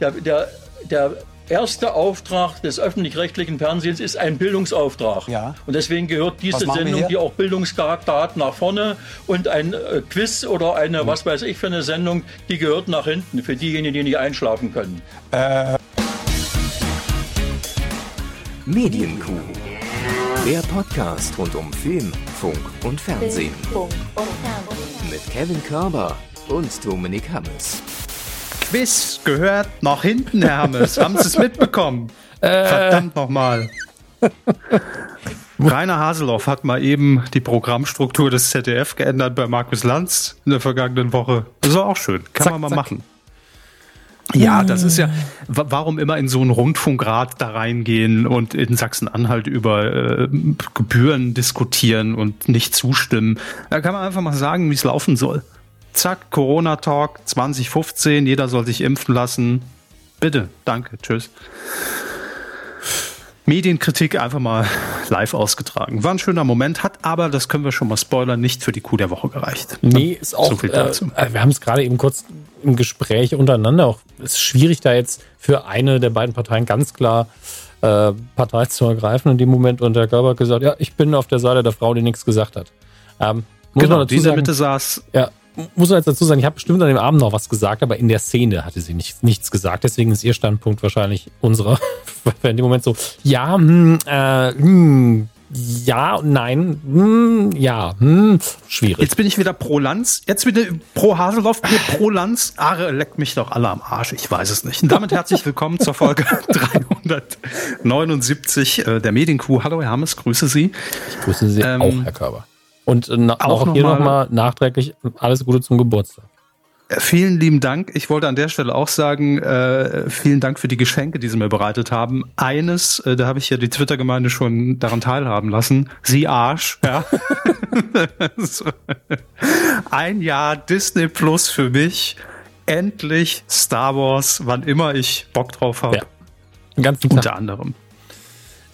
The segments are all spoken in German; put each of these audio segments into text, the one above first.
Der, der, der erste Auftrag des öffentlich-rechtlichen Fernsehens ist ein Bildungsauftrag. Ja. Und deswegen gehört diese Sendung, die auch Bildungscharakter hat, nach vorne und ein äh, Quiz oder eine, was weiß ich für eine Sendung, die gehört nach hinten für diejenigen, die nicht einschlafen können. Medienkuh. Der Podcast rund um Film, Funk und Fernsehen. Mit Kevin Körber und Dominik Hammes. Quiz gehört nach hinten, Herr Hammes. Haben Sie es mitbekommen? Verdammt nochmal. Rainer Haseloff hat mal eben die Programmstruktur des ZDF geändert bei Markus Lanz in der vergangenen Woche. Das war auch schön. Kann Zack, man mal zack. machen. Ja, das ist ja, wa- warum immer in so einen Rundfunkrat da reingehen und in Sachsen-Anhalt über äh, Gebühren diskutieren und nicht zustimmen? Da kann man einfach mal sagen, wie es laufen soll. Zack, Corona-Talk 2015, jeder soll sich impfen lassen. Bitte, danke, tschüss. Medienkritik einfach mal live ausgetragen. War ein schöner Moment, hat aber, das können wir schon mal spoilern, nicht für die Kuh der Woche gereicht. Nee, ist auch. So viel äh, dazu. äh, wir haben es gerade eben kurz im Gespräch untereinander. Auch es ist schwierig, da jetzt für eine der beiden Parteien ganz klar äh, Partei zu ergreifen in dem Moment. Und der Körber hat gesagt, ja, ich bin auf der Seite der Frau, die nichts gesagt hat. Ähm, muss Genau, man die dazu in der sagen, Mitte saß, ja, muss man jetzt dazu sagen, ich habe bestimmt an dem Abend noch was gesagt, aber in der Szene hatte sie nicht, nichts gesagt. Deswegen ist ihr Standpunkt wahrscheinlich unserer. Weil in dem Moment so, ja, hm, äh, hm, ja, nein, hm, ja, hm, schwierig. Jetzt bin ich wieder pro Lanz, jetzt wieder pro Haseloff, hier pro Lanz. Are leckt mich doch alle am Arsch, ich weiß es nicht. Und damit herzlich willkommen zur Folge 379 äh, der Medienkuh. Hallo Herr Hammes, grüße Sie. Ich grüße Sie Ähm, auch, Herr Körber. Und äh, na, auch auch, hier noch mal- nochmal nachträglich alles Gute zum Geburtstag. Äh, Vielen lieben Dank. Ich wollte an der Stelle auch sagen, äh, vielen Dank für die Geschenke, die Sie mir bereitet haben. Eines, äh, da habe ich ja die Twitter-Gemeinde schon daran teilhaben lassen. Sie Arsch, ja. Ein Jahr Disney Plus für mich. Endlich Star Wars, wann immer ich Bock drauf habe. Ja. Unter anderem.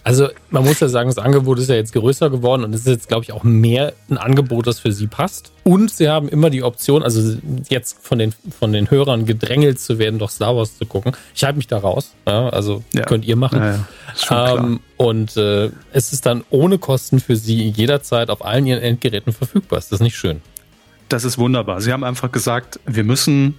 Also man muss ja sagen, das Angebot ist ja jetzt größer geworden und es ist jetzt, glaube ich, auch mehr ein Angebot, das für Sie passt. Und Sie haben immer die Option, also jetzt von den, von den Hörern gedrängelt zu werden, doch Star Wars zu gucken. Ich halte mich da raus. Ja, also Ja. könnt ihr machen. Ja. Ähm, und äh, es ist dann ohne Kosten für Sie jederzeit auf allen Ihren Endgeräten verfügbar. Ist das nicht schön? Das ist wunderbar. Sie haben einfach gesagt, wir müssen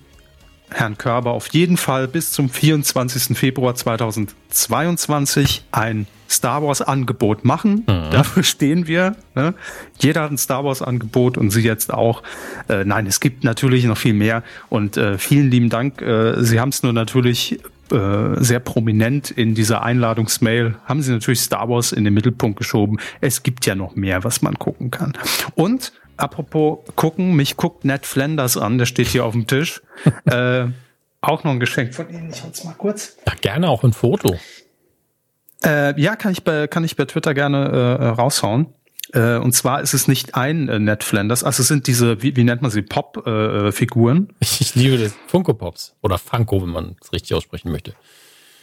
Herrn Körber auf jeden Fall bis zum 24. Februar 2022 ein Star Wars Angebot machen. Dafür stehen wir. Ne? Jeder hat ein Star Wars Angebot und Sie jetzt auch. Äh, nein, es gibt natürlich noch viel mehr und äh, vielen lieben Dank. Äh, Sie haben es nur natürlich äh, sehr prominent in dieser Einladungsmail haben sie natürlich Star Wars in den Mittelpunkt geschoben. Es gibt ja noch mehr, was man gucken kann. Und apropos gucken, mich guckt Ned Flanders an, der steht hier auf dem Tisch. äh, auch noch ein Geschenk von Ihnen. Ich hol's mal kurz. Ja, gerne auch ein Foto. Äh, ja, kann ich bei, kann ich bei Twitter gerne äh, äh, raushauen. Äh, und zwar ist es nicht ein äh, Ned Flanders, also es sind diese, wie, wie nennt man sie, Pop-Figuren. Äh. Ich, liebe das. Funko Pops. Oder Funko, wenn man es richtig aussprechen möchte.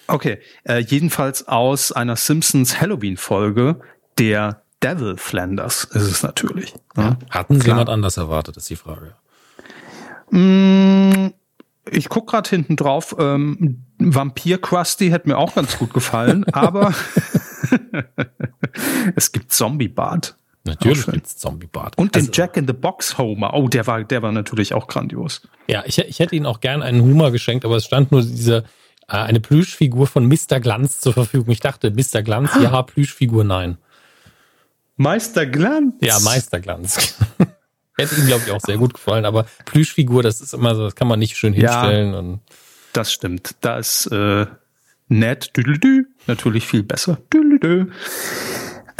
Okay, äh, jedenfalls aus einer Simpsons Halloween-Folge, der Devil Flanders ist es natürlich. ne? Hatten Sie jemand anders erwartet, ist die Frage. Mm, Ich guck gerade hinten drauf, ähm, Vampir Krusty hätte mir auch ganz gut gefallen, aber es gibt Zombie Bart. Natürlich gibt's Zombie-Bart. Und den Also, Jack in the Box Homer. Oh, der war, der war natürlich auch grandios. Ja, ich, ich hätte Ihnen auch gern einen Humor geschenkt, aber es stand nur diese, äh, eine Plüschfigur von Mr. Glanz zur Verfügung. Ich dachte, Mr. Glanz, ja, Plüschfigur, nein. Meister Glanz. Ja, Meisterglanz. hätte Ihnen, glaube ich, auch sehr gut gefallen, aber Plüschfigur, das ist immer so, das kann man nicht schön Ja. hinstellen. Und Das stimmt. Da ist äh, nett, düdelüdü, natürlich viel besser. Düdelüdü.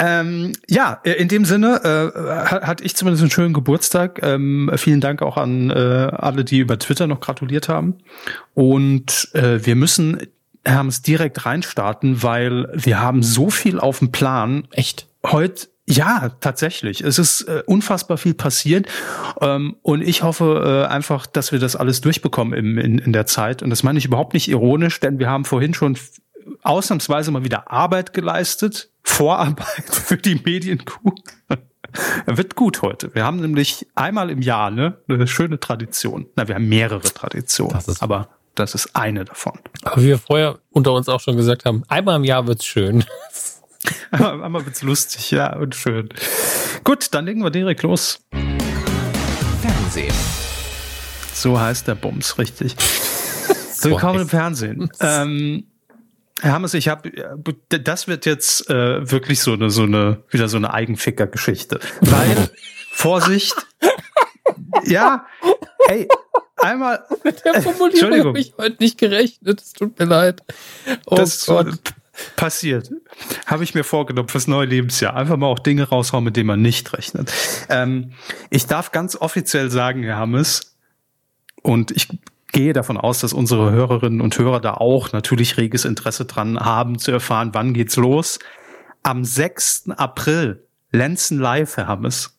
Ähm, ja, äh, in dem Sinne äh, ha- hatte ich zumindest einen schönen Geburtstag. Ähm, vielen Dank auch an äh, alle, die über Twitter noch gratuliert haben. Und äh, wir müssen haben es direkt reinstarten, weil wir haben so viel auf dem Plan. echt. Heute, ja, tatsächlich. Es ist äh, unfassbar viel passiert. Ähm, und ich hoffe äh, einfach, dass wir das alles durchbekommen im, in, in der Zeit. Und das meine ich überhaupt nicht ironisch, denn wir haben vorhin schon ausnahmsweise mal wieder Arbeit geleistet. Vorarbeit für die Medienkuh. Wird gut heute. Wir haben nämlich einmal im Jahr ne, eine schöne Tradition. Na, wir haben mehrere Traditionen. Das ist aber Das ist eine davon. Aber wie wir vorher unter uns auch schon gesagt haben, einmal im Jahr wird's schön. einmal, wird's lustig, ja, und schön. Gut, dann legen wir direkt los. Fernsehen. So heißt der Bums, richtig. Willkommen im Fernsehen. Ähm, Herr Hammes, ich habe, das wird jetzt äh, wirklich so eine, so eine, wieder so eine Eigenficker-Geschichte. Weil, Vorsicht, ja, hey, einmal. Mit der Formulierung habe ich heute nicht gerechnet. Es tut mir leid. Oh das Gott. Passiert. Habe ich mir vorgenommen fürs neue Lebensjahr. Einfach mal auch Dinge raushauen, mit denen man nicht rechnet. Ähm, ich darf ganz offiziell sagen, Herr Hammes, und ich gehe davon aus, dass unsere Hörerinnen und Hörer da auch natürlich reges Interesse dran haben, zu erfahren, wann geht's los. Am 6. April, Lenzen Live, Herr Hammes.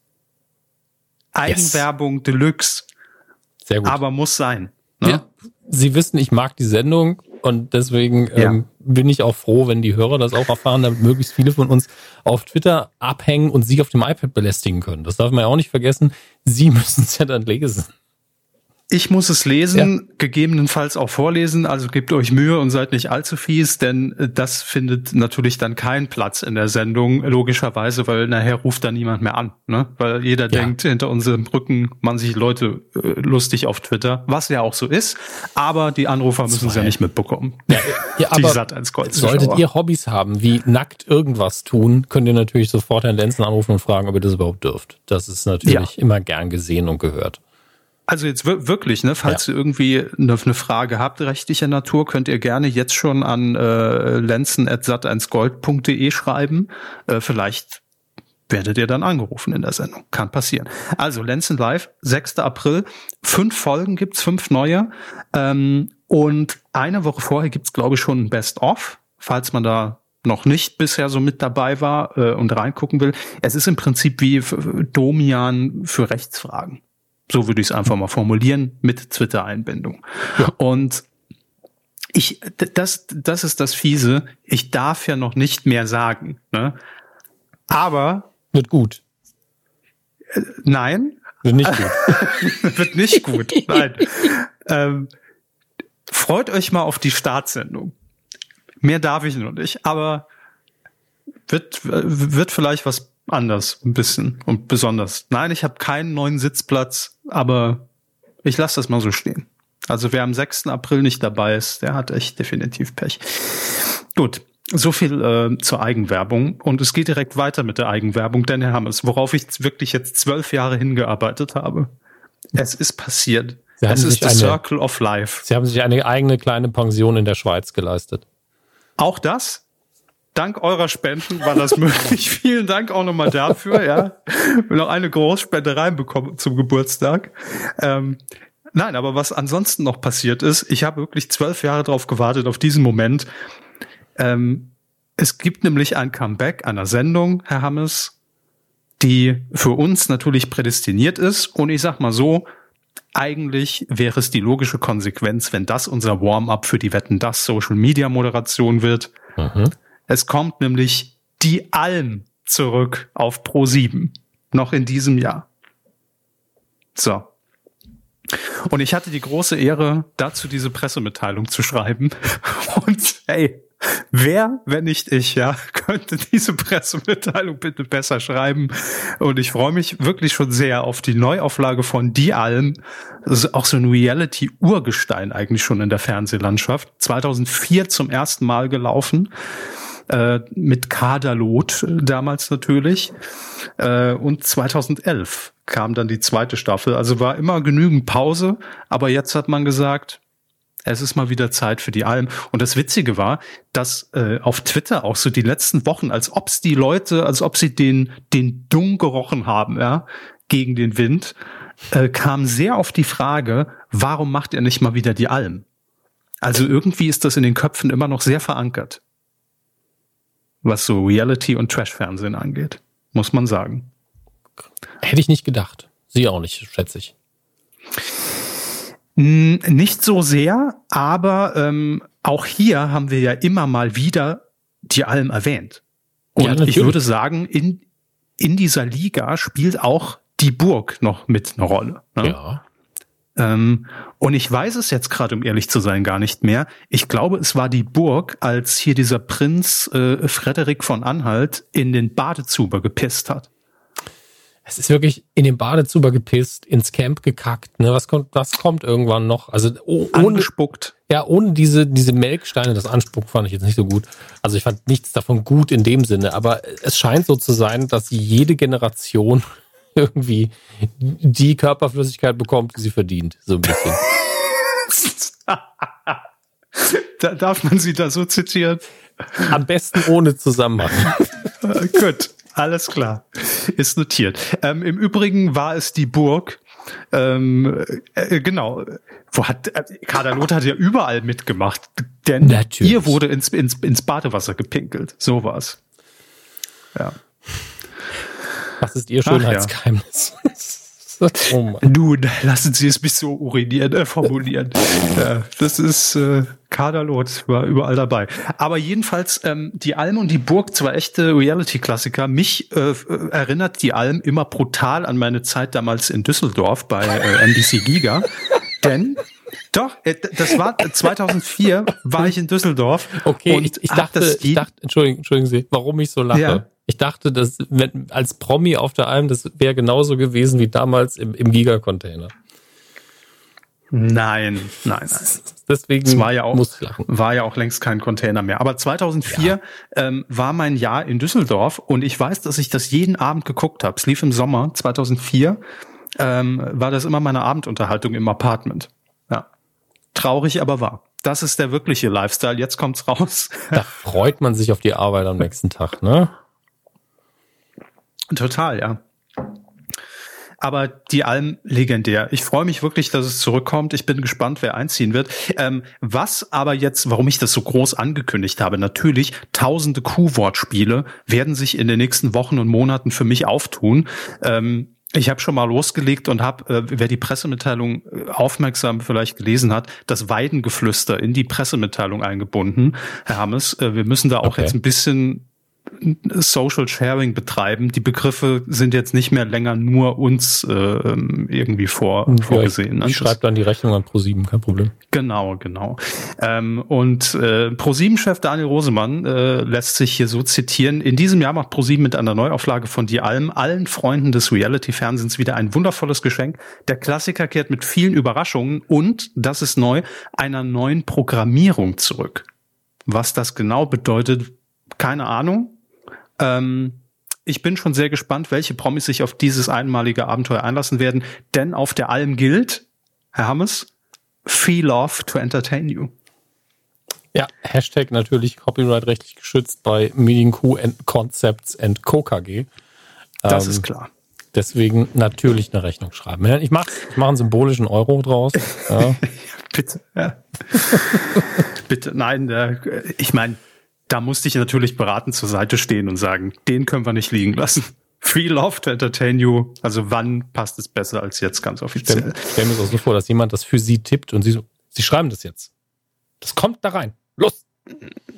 Eigenwerbung yes. Deluxe. Sehr gut. Aber muss sein. Ne? Ja. Sie wissen, ich mag die Sendung und deswegen ja. ähm, bin ich auch froh, wenn die Hörer das auch erfahren, damit möglichst viele von uns auf Twitter abhängen und sich auf dem iPad belästigen können. Das darf man ja auch nicht vergessen. Sie müssen es ja dann lesen. Ich muss es lesen, ja. gegebenenfalls auch vorlesen, also gebt euch Mühe und seid nicht allzu fies, denn äh, das findet natürlich dann keinen Platz in der Sendung, logischerweise, weil nachher ruft da niemand mehr an, ne? Weil jeder ja. denkt, hinter unserem Rücken man sich Leute äh, lustig auf Twitter, was ja auch so ist, aber die Anrufer müssen es ja nicht mitbekommen. Ja, ja aber solltet ihr Hobbys haben, wie nackt irgendwas tun, könnt ihr natürlich sofort Herrn Lenzen anrufen und fragen, ob ihr das überhaupt dürft. Das ist natürlich immer gern gesehen und gehört. Also jetzt wirklich, ne, falls ja. ihr irgendwie eine, eine, Frage habt rechtlicher Natur, könnt ihr gerne jetzt schon an äh, lenzen@sat1gold.de schreiben. Äh, vielleicht werdet ihr dann angerufen in der Sendung. Kann passieren. Also Lenzen Live, 6. April. Fünf Folgen gibt's, fünf neue. Ähm, und eine Woche vorher gibt's, glaube ich, schon ein Best-of, falls man da noch nicht bisher so mit dabei war äh, und reingucken will. Es ist im Prinzip wie Domian für Rechtsfragen. So würde ich es einfach mal formulieren mit Twitter-Einbindung. Ja. Und ich, das, das ist das Fiese. Ich darf ja noch nicht mehr sagen. Ne? Aber wird gut. Äh, nein. Wird nicht gut. wird nicht gut. Nein. ähm, freut euch mal auf die Startsendung. Mehr darf ich noch nicht, aber wird, wird vielleicht was anders ein bisschen und besonders. Nein, ich habe keinen neuen Sitzplatz, aber ich lasse das mal so stehen. Also wer am 6. April nicht dabei ist, der hat echt definitiv Pech. Gut, so viel äh, zur Eigenwerbung. Und es geht direkt weiter mit der Eigenwerbung, denn Herr Hammers, worauf ich wirklich jetzt zwölf Jahre hingearbeitet habe. Es ist passiert. es ist the eine, Circle of Life. Sie haben sich eine eigene kleine Pension in der Schweiz geleistet. Auch das? Dank eurer Spenden war das möglich. Vielen Dank auch nochmal dafür, ja. Wir noch eine Großspende reinbekommen zum Geburtstag. Ähm, nein, aber was ansonsten noch passiert ist, ich habe wirklich zwölf Jahre darauf gewartet, auf diesen Moment. Ähm, es gibt nämlich ein Comeback einer Sendung, Herr Hammes, die für uns natürlich prädestiniert ist. Und ich sag mal so, eigentlich wäre es die logische Konsequenz, wenn das unser Warm-up für die Wetten das Social Media Moderation wird. Mhm. Es kommt nämlich die Alm zurück auf Pro 7. Noch in diesem Jahr. So. Und ich hatte die große Ehre, dazu diese Pressemitteilung zu schreiben. Und hey, wer, wenn nicht ich, ja, könnte diese Pressemitteilung bitte besser schreiben? Und ich freue mich wirklich schon sehr auf die Neuauflage von Die Alm. Das ist auch so ein Reality-Urgestein eigentlich schon in der Fernsehlandschaft. 2004 zum ersten Mal gelaufen äh, mit Kaderlot damals natürlich. Äh, und 2011 kam dann die zweite Staffel. Also war immer genügend Pause, aber jetzt hat man gesagt, es ist mal wieder Zeit für die Alm. Und das Witzige war, dass äh, auf Twitter auch so die letzten Wochen, als ob's die Leute, als ob sie den, den Dung gerochen haben, ja, gegen den Wind, äh, kam sehr auf die Frage, warum macht er nicht mal wieder die Alm? Also irgendwie ist das in den Köpfen immer noch sehr verankert was so Reality- und Trash-Fernsehen angeht, muss man sagen. Hätte ich nicht gedacht. Sie auch nicht, schätze ich. Nicht so sehr, aber ähm, auch hier haben wir ja immer mal wieder die Alm erwähnt. Und ja, ich würde sagen, in, in dieser Liga spielt auch die Burg noch mit eine Rolle. Ne? Ja. Ähm, und ich weiß es jetzt gerade, um ehrlich zu sein, gar nicht mehr. Ich glaube, es war die Burg, als hier dieser Prinz äh, Frederik von Anhalt in den Badezuber gepisst hat. Es ist wirklich in den Badezuber gepisst, ins Camp gekackt. Ne? Was kommt, was kommt irgendwann noch? Also oh, ohne, Angespuckt. ja, ohne diese, diese Melksteine, das Anspuck fand ich jetzt nicht so gut. Also ich fand nichts davon gut in dem Sinne, aber es scheint so zu sein, dass jede Generation irgendwie die Körperflüssigkeit bekommt, die sie verdient. So ein bisschen. da darf man sie da so zitieren. Am besten ohne Zusammenhang. Äh, Gut, alles klar. Ist notiert. Ähm, Im Übrigen war es die Burg. Ähm, äh, genau. Wo hat äh, Kader Loth hat ja überall mitgemacht, denn Natürlich. ihr wurde ins, ins, ins Badewasser gepinkelt. So war's. Ja. Was ist ihr Ach ja. Schönheitsgeheimnis? oh. Nun, lassen Sie es mich so urinieren, äh, formulieren. ja, das ist äh, Kaderlot, war überall dabei. Aber jedenfalls, ähm, die Alm und die Burg, zwei echte Reality-Klassiker. Mich äh, äh, erinnert die Alm immer brutal an meine Zeit damals in Düsseldorf bei äh, NBC Giga. Denn doch, äh, das war 2004 war ich in Düsseldorf. Okay, und ich, ich dachte, das ich dachte, entschuldigen, entschuldigen Sie, warum ich so lache. Ja. Ich dachte, dass wenn, als Promi auf der Alm, das wäre genauso gewesen wie damals im, im Giga-Container. Nein, nein, nein. Deswegen Es war ja auch, muss ich lachen. war ja auch längst kein Container mehr. Aber 2004 ähm, war mein Jahr in Düsseldorf und ich weiß, dass ich das jeden Abend geguckt habe. Es lief im Sommer 2004. Ähm, war das immer meine Abendunterhaltung im Apartment. Ja, traurig, aber wahr. Das ist der wirkliche Lifestyle. Jetzt kommt's raus. Da freut man sich auf die Arbeit am nächsten Tag, ne? Total, ja. Aber die Alm legendär. Ich freue mich wirklich, dass es zurückkommt. Ich bin gespannt, wer einziehen wird. Ähm, was aber jetzt, warum ich das so groß angekündigt habe, natürlich, tausende Q-Wortspiele werden sich in den nächsten Wochen und Monaten für mich auftun. Ähm, ich habe schon mal losgelegt und habe, äh, wer die Pressemitteilung äh, aufmerksam vielleicht gelesen hat, das Weidengeflüster in die Pressemitteilung eingebunden. Herr Hammes, äh, wir müssen da auch Okay. jetzt ein bisschen Social Sharing betreiben. Die Begriffe sind jetzt nicht mehr länger nur uns äh, ähm, irgendwie vor, vorgesehen. Ja, ne? ich ich schreibe dann die Rechnung an Pro7, kein Problem. Genau, genau. Ähm, und äh, ProSieben-Chef Daniel Rosemann äh, lässt sich hier so zitieren. In diesem Jahr macht ProSieben mit einer Neuauflage von Die Alm allen Freunden des Reality-Fernsehens wieder ein wundervolles Geschenk. Der Klassiker kehrt mit vielen Überraschungen und, das ist neu, einer neuen Programmierung zurück. Was das genau bedeutet, keine Ahnung. Ähm, ich bin schon sehr gespannt, welche Promis sich auf dieses einmalige Abenteuer einlassen werden, denn auf der Alm gilt, Herr Hammes, Feel Love to Entertain You. Ja, Hashtag natürlich copyright-rechtlich geschützt bei MedienQ and Concepts and Co. KG. Das Ähm, ist klar. Deswegen natürlich eine Rechnung schreiben. Ich mache ich mach einen symbolischen Euro draus. Ja. Bitte. Ja. Bitte, nein, der, ich meine, da musste ich natürlich beratend zur Seite stehen und sagen, den können wir nicht liegen lassen. Feel Love to Entertain You. Also wann passt es besser als jetzt ganz offiziell? Stell, stell mir so vor, dass jemand das für sie tippt und sie so, sie schreiben das jetzt. Das kommt da rein. Los!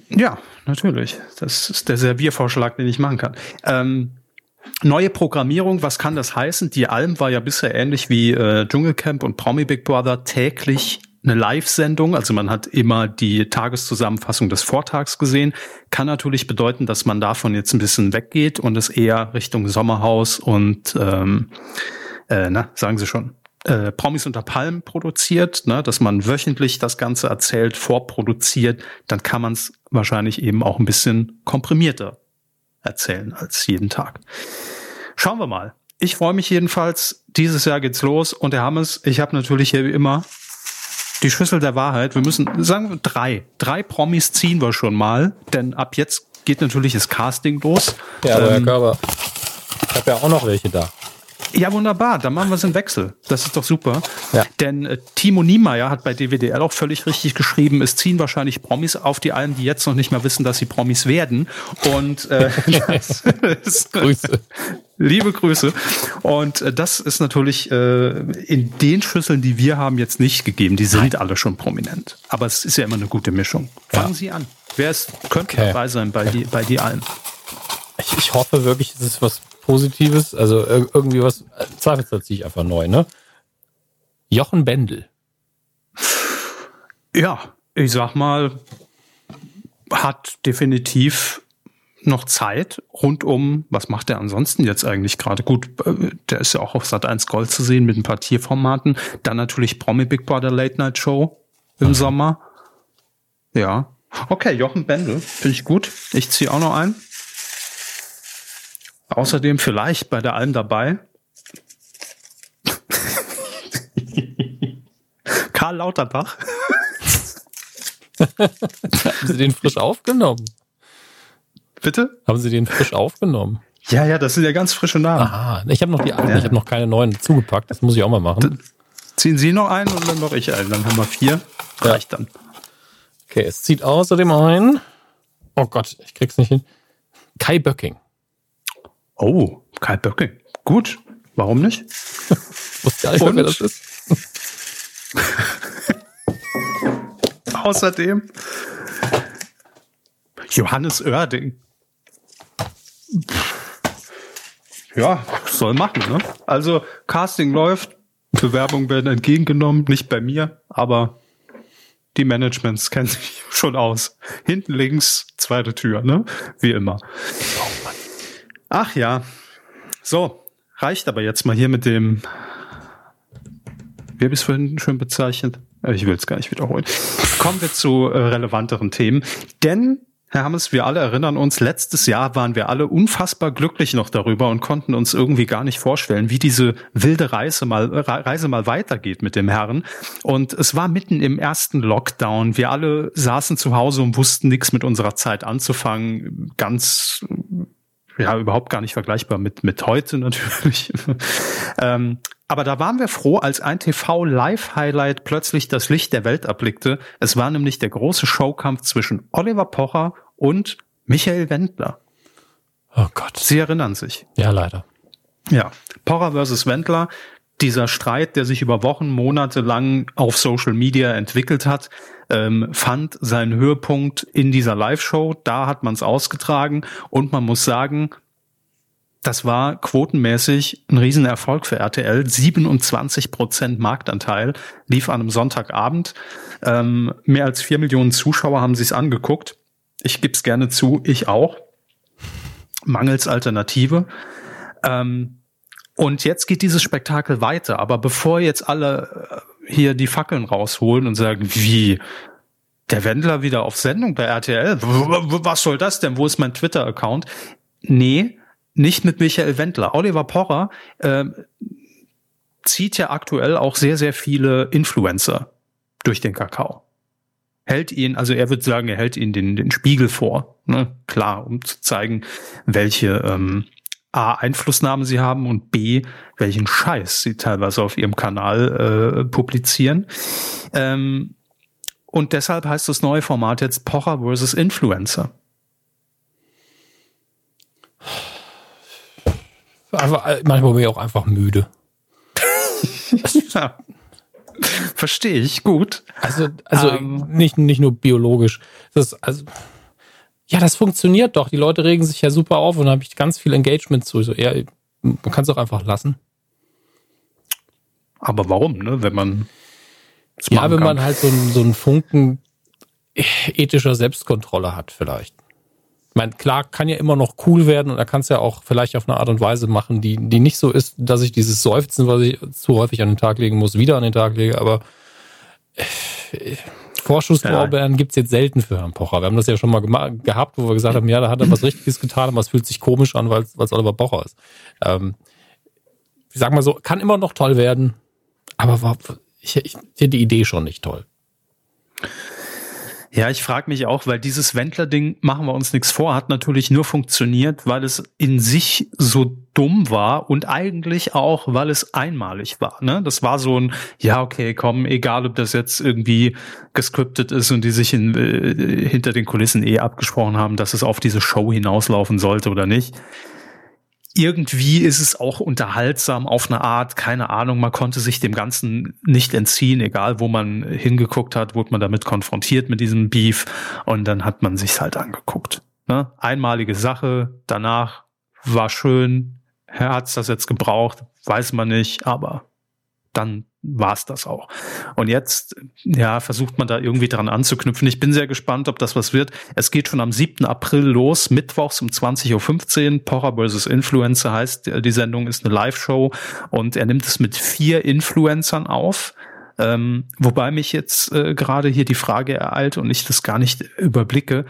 Ja, natürlich. Das ist der Serviervorschlag, den ich machen kann. Ähm, neue Programmierung, was kann das heißen? Die Alm war ja bisher ähnlich wie äh, Dschungelcamp und Promi Big Brother täglich eine Live-Sendung, also man hat immer die Tageszusammenfassung des Vortags gesehen. Kann natürlich bedeuten, dass man davon jetzt ein bisschen weggeht und es eher Richtung Sommerhaus und ähm, äh, na, sagen Sie schon, äh, Promis unter Palmen produziert, ne, dass man wöchentlich das Ganze erzählt, vorproduziert, dann kann man es wahrscheinlich eben auch ein bisschen komprimierter erzählen als jeden Tag. Schauen wir mal. Ich freue mich jedenfalls. Dieses Jahr geht's los und Herr Hammes, ich habe natürlich hier wie immer die Schüssel der Wahrheit. Wir müssen sagen wir drei, drei Promis ziehen wir schon mal, denn ab jetzt geht natürlich das Casting los. Ja, aber Herr Ähm, Körber, ich habe ja auch noch welche da. Ja, wunderbar. Dann machen wir es im Wechsel. Das ist doch super. Ja. Denn äh, Timo Niemeyer hat bei DWDL auch völlig richtig geschrieben, es ziehen wahrscheinlich Promis auf die Alm, die jetzt noch nicht mal wissen, dass sie Promis werden. Und äh, das ist, Grüße. liebe Grüße. Und äh, das ist natürlich äh, in den Schlüsseln, die wir haben, jetzt nicht gegeben. Die sind alle schon prominent. Aber es ist ja immer eine gute Mischung. Fangen Ja. Sie an. Wer ist, könnte Okay. dabei sein bei die, bei die Alm? Ich, ich hoffe wirklich, es ist was Positives. Also ir- irgendwie was, Zweifelsfall ziehe ich einfach neu, ne? Jochen Bendel. Ja, ich sag mal, hat definitiv noch Zeit rund um, was macht er ansonsten jetzt eigentlich gerade? Gut, äh, der ist ja auch auf Sat 1 Gold zu sehen mit ein paar Tierformaten. Dann natürlich Promi Big Brother Late Night Show im mhm. Sommer. Ja. Okay, Jochen Bendel, finde ich gut. Ich ziehe auch noch ein. Außerdem vielleicht bei der Alm dabei. Karl Lauterbach. Haben Sie den frisch aufgenommen? Bitte? Haben Sie den frisch aufgenommen? Ja, ja, das sind ja ganz frische Namen. Aha, ich habe noch die alten, ja. ich habe noch keine neuen zugepackt. Das muss ich auch mal machen. Ziehen Sie noch einen und dann noch ich einen. Dann haben wir vier. Reicht dann. Okay, es zieht außerdem ein. Oh Gott, ich krieg's nicht hin. Kai Böcking. Oh, Kai Böcking. Gut. Warum nicht? Wusste gar nicht, wer das ist. Außerdem Johannes Oerding. Ja, soll machen, ne? Also, Casting läuft, Bewerbungen werden entgegengenommen, nicht bei mir, aber die Managements kennen sich schon aus. Hinten links, zweite Tür, ne? Wie immer. Ach ja. So, reicht aber jetzt mal hier mit dem. Wie habe ich es vorhin schön bezeichnet? Äh, ich will es gar nicht wiederholen. Kommen wir zu äh, relevanteren Themen. Denn Herr Hammes, wir alle erinnern uns, letztes Jahr waren wir alle unfassbar glücklich noch darüber und konnten uns irgendwie gar nicht vorstellen, wie diese wilde Reise mal, Reise mal weitergeht mit dem Herrn. Und es war mitten im ersten Lockdown. Wir alle saßen zu Hause und wussten nichts mit unserer Zeit anzufangen. Ganz ja überhaupt gar nicht vergleichbar mit mit heute natürlich. ähm, aber da waren wir froh, als ein TV-Live-Highlight plötzlich das Licht der Welt erblickte. Es war nämlich der große Showkampf zwischen Oliver Pocher und Michael Wendler. Oh Gott. Sie erinnern sich. Ja, leider. Ja, Pocher versus Wendler. Dieser Streit, der sich über Wochen, Monate lang auf Social Media entwickelt hat, ähm, fand seinen Höhepunkt in dieser Live-Show. Da hat man es ausgetragen und man muss sagen, das war quotenmäßig ein Riesenerfolg für RTL. 27 Prozent Marktanteil lief an einem Sonntagabend. Ähm, mehr als vier Millionen Zuschauer haben sich's angeguckt. Ich gebe es gerne zu, ich auch. Mangels Alternative. Ähm, und jetzt geht dieses Spektakel weiter. Aber bevor jetzt alle äh, hier die Fackeln rausholen und sagen, wie, der Wendler wieder auf Sendung bei RTL? Was soll das denn? Wo ist mein Twitter-Account? Nee, nicht mit Michael Wendler. Oliver Pocher äh, zieht ja aktuell auch sehr, sehr viele Influencer durch den Kakao. Hält ihn, also er wird sagen, er hält ihnen den, den Spiegel vor. Ne? Klar, um zu zeigen, welche ähm, A, Einflussnahmen sie haben und B, welchen Scheiß sie teilweise auf ihrem Kanal äh, publizieren. Ähm, und deshalb heißt das neue Format jetzt Pocher versus Influencer. Einfach, äh, manchmal bin ich auch einfach müde. ja. Verstehe ich, gut. Also, also ähm, nicht, nicht nur biologisch. Das, also, ja, das funktioniert doch. Die Leute regen sich ja super auf und da habe ich ganz viel Engagement zu. So, ja, man kann es auch einfach lassen. Aber warum, ne? Wenn man. Ja, wenn kann. man halt so, so einen Funken ethischer Selbstkontrolle hat, vielleicht. Ich meine, klar, kann ja immer noch cool werden und er kann es ja auch vielleicht auf eine Art und Weise machen, die, die nicht so ist, dass ich dieses Seufzen, was ich zu häufig an den Tag legen muss, wieder an den Tag lege, aber äh, Vorschusslorbeeren ja. gibt's jetzt selten für Herrn Pocher. Wir haben das ja schon mal gehabt, wo wir gesagt haben, ja, da hat er was Richtiges getan, aber es fühlt sich komisch an, weil es Oliver Pocher ist. Ähm, ich sag mal so, kann immer noch toll werden, aber war, ich, ich finde die Idee schon nicht toll. Ja, ich frage mich auch, weil dieses Wendler-Ding, machen wir uns nichts vor, hat natürlich nur funktioniert, weil es in sich so dumm war und eigentlich auch, weil es einmalig war. Ne? Das war so ein, ja, okay, komm, egal ob das jetzt irgendwie gescriptet ist und die sich in, äh, hinter den Kulissen eh abgesprochen haben, dass es auf diese Show hinauslaufen sollte oder nicht irgendwie ist es auch unterhaltsam auf eine Art, keine Ahnung, man konnte sich dem Ganzen nicht entziehen, egal wo man hingeguckt hat, wurde man damit konfrontiert mit diesem Beef und dann hat man sich's halt angeguckt. Ne? Einmalige Sache, danach war schön, hat's das jetzt gebraucht, weiß man nicht, aber dann war's das auch. Und jetzt, ja, versucht man da irgendwie dran anzuknüpfen. Ich bin sehr gespannt, ob das was wird. Es geht schon am 7. April los, mittwochs um 20.15 Uhr. Pocher vs. Influencer heißt, die Sendung ist eine Live-Show und er nimmt es mit vier Influencern auf. Ähm, wobei mich jetzt äh, gerade hier die Frage ereilt und ich das gar nicht überblicke,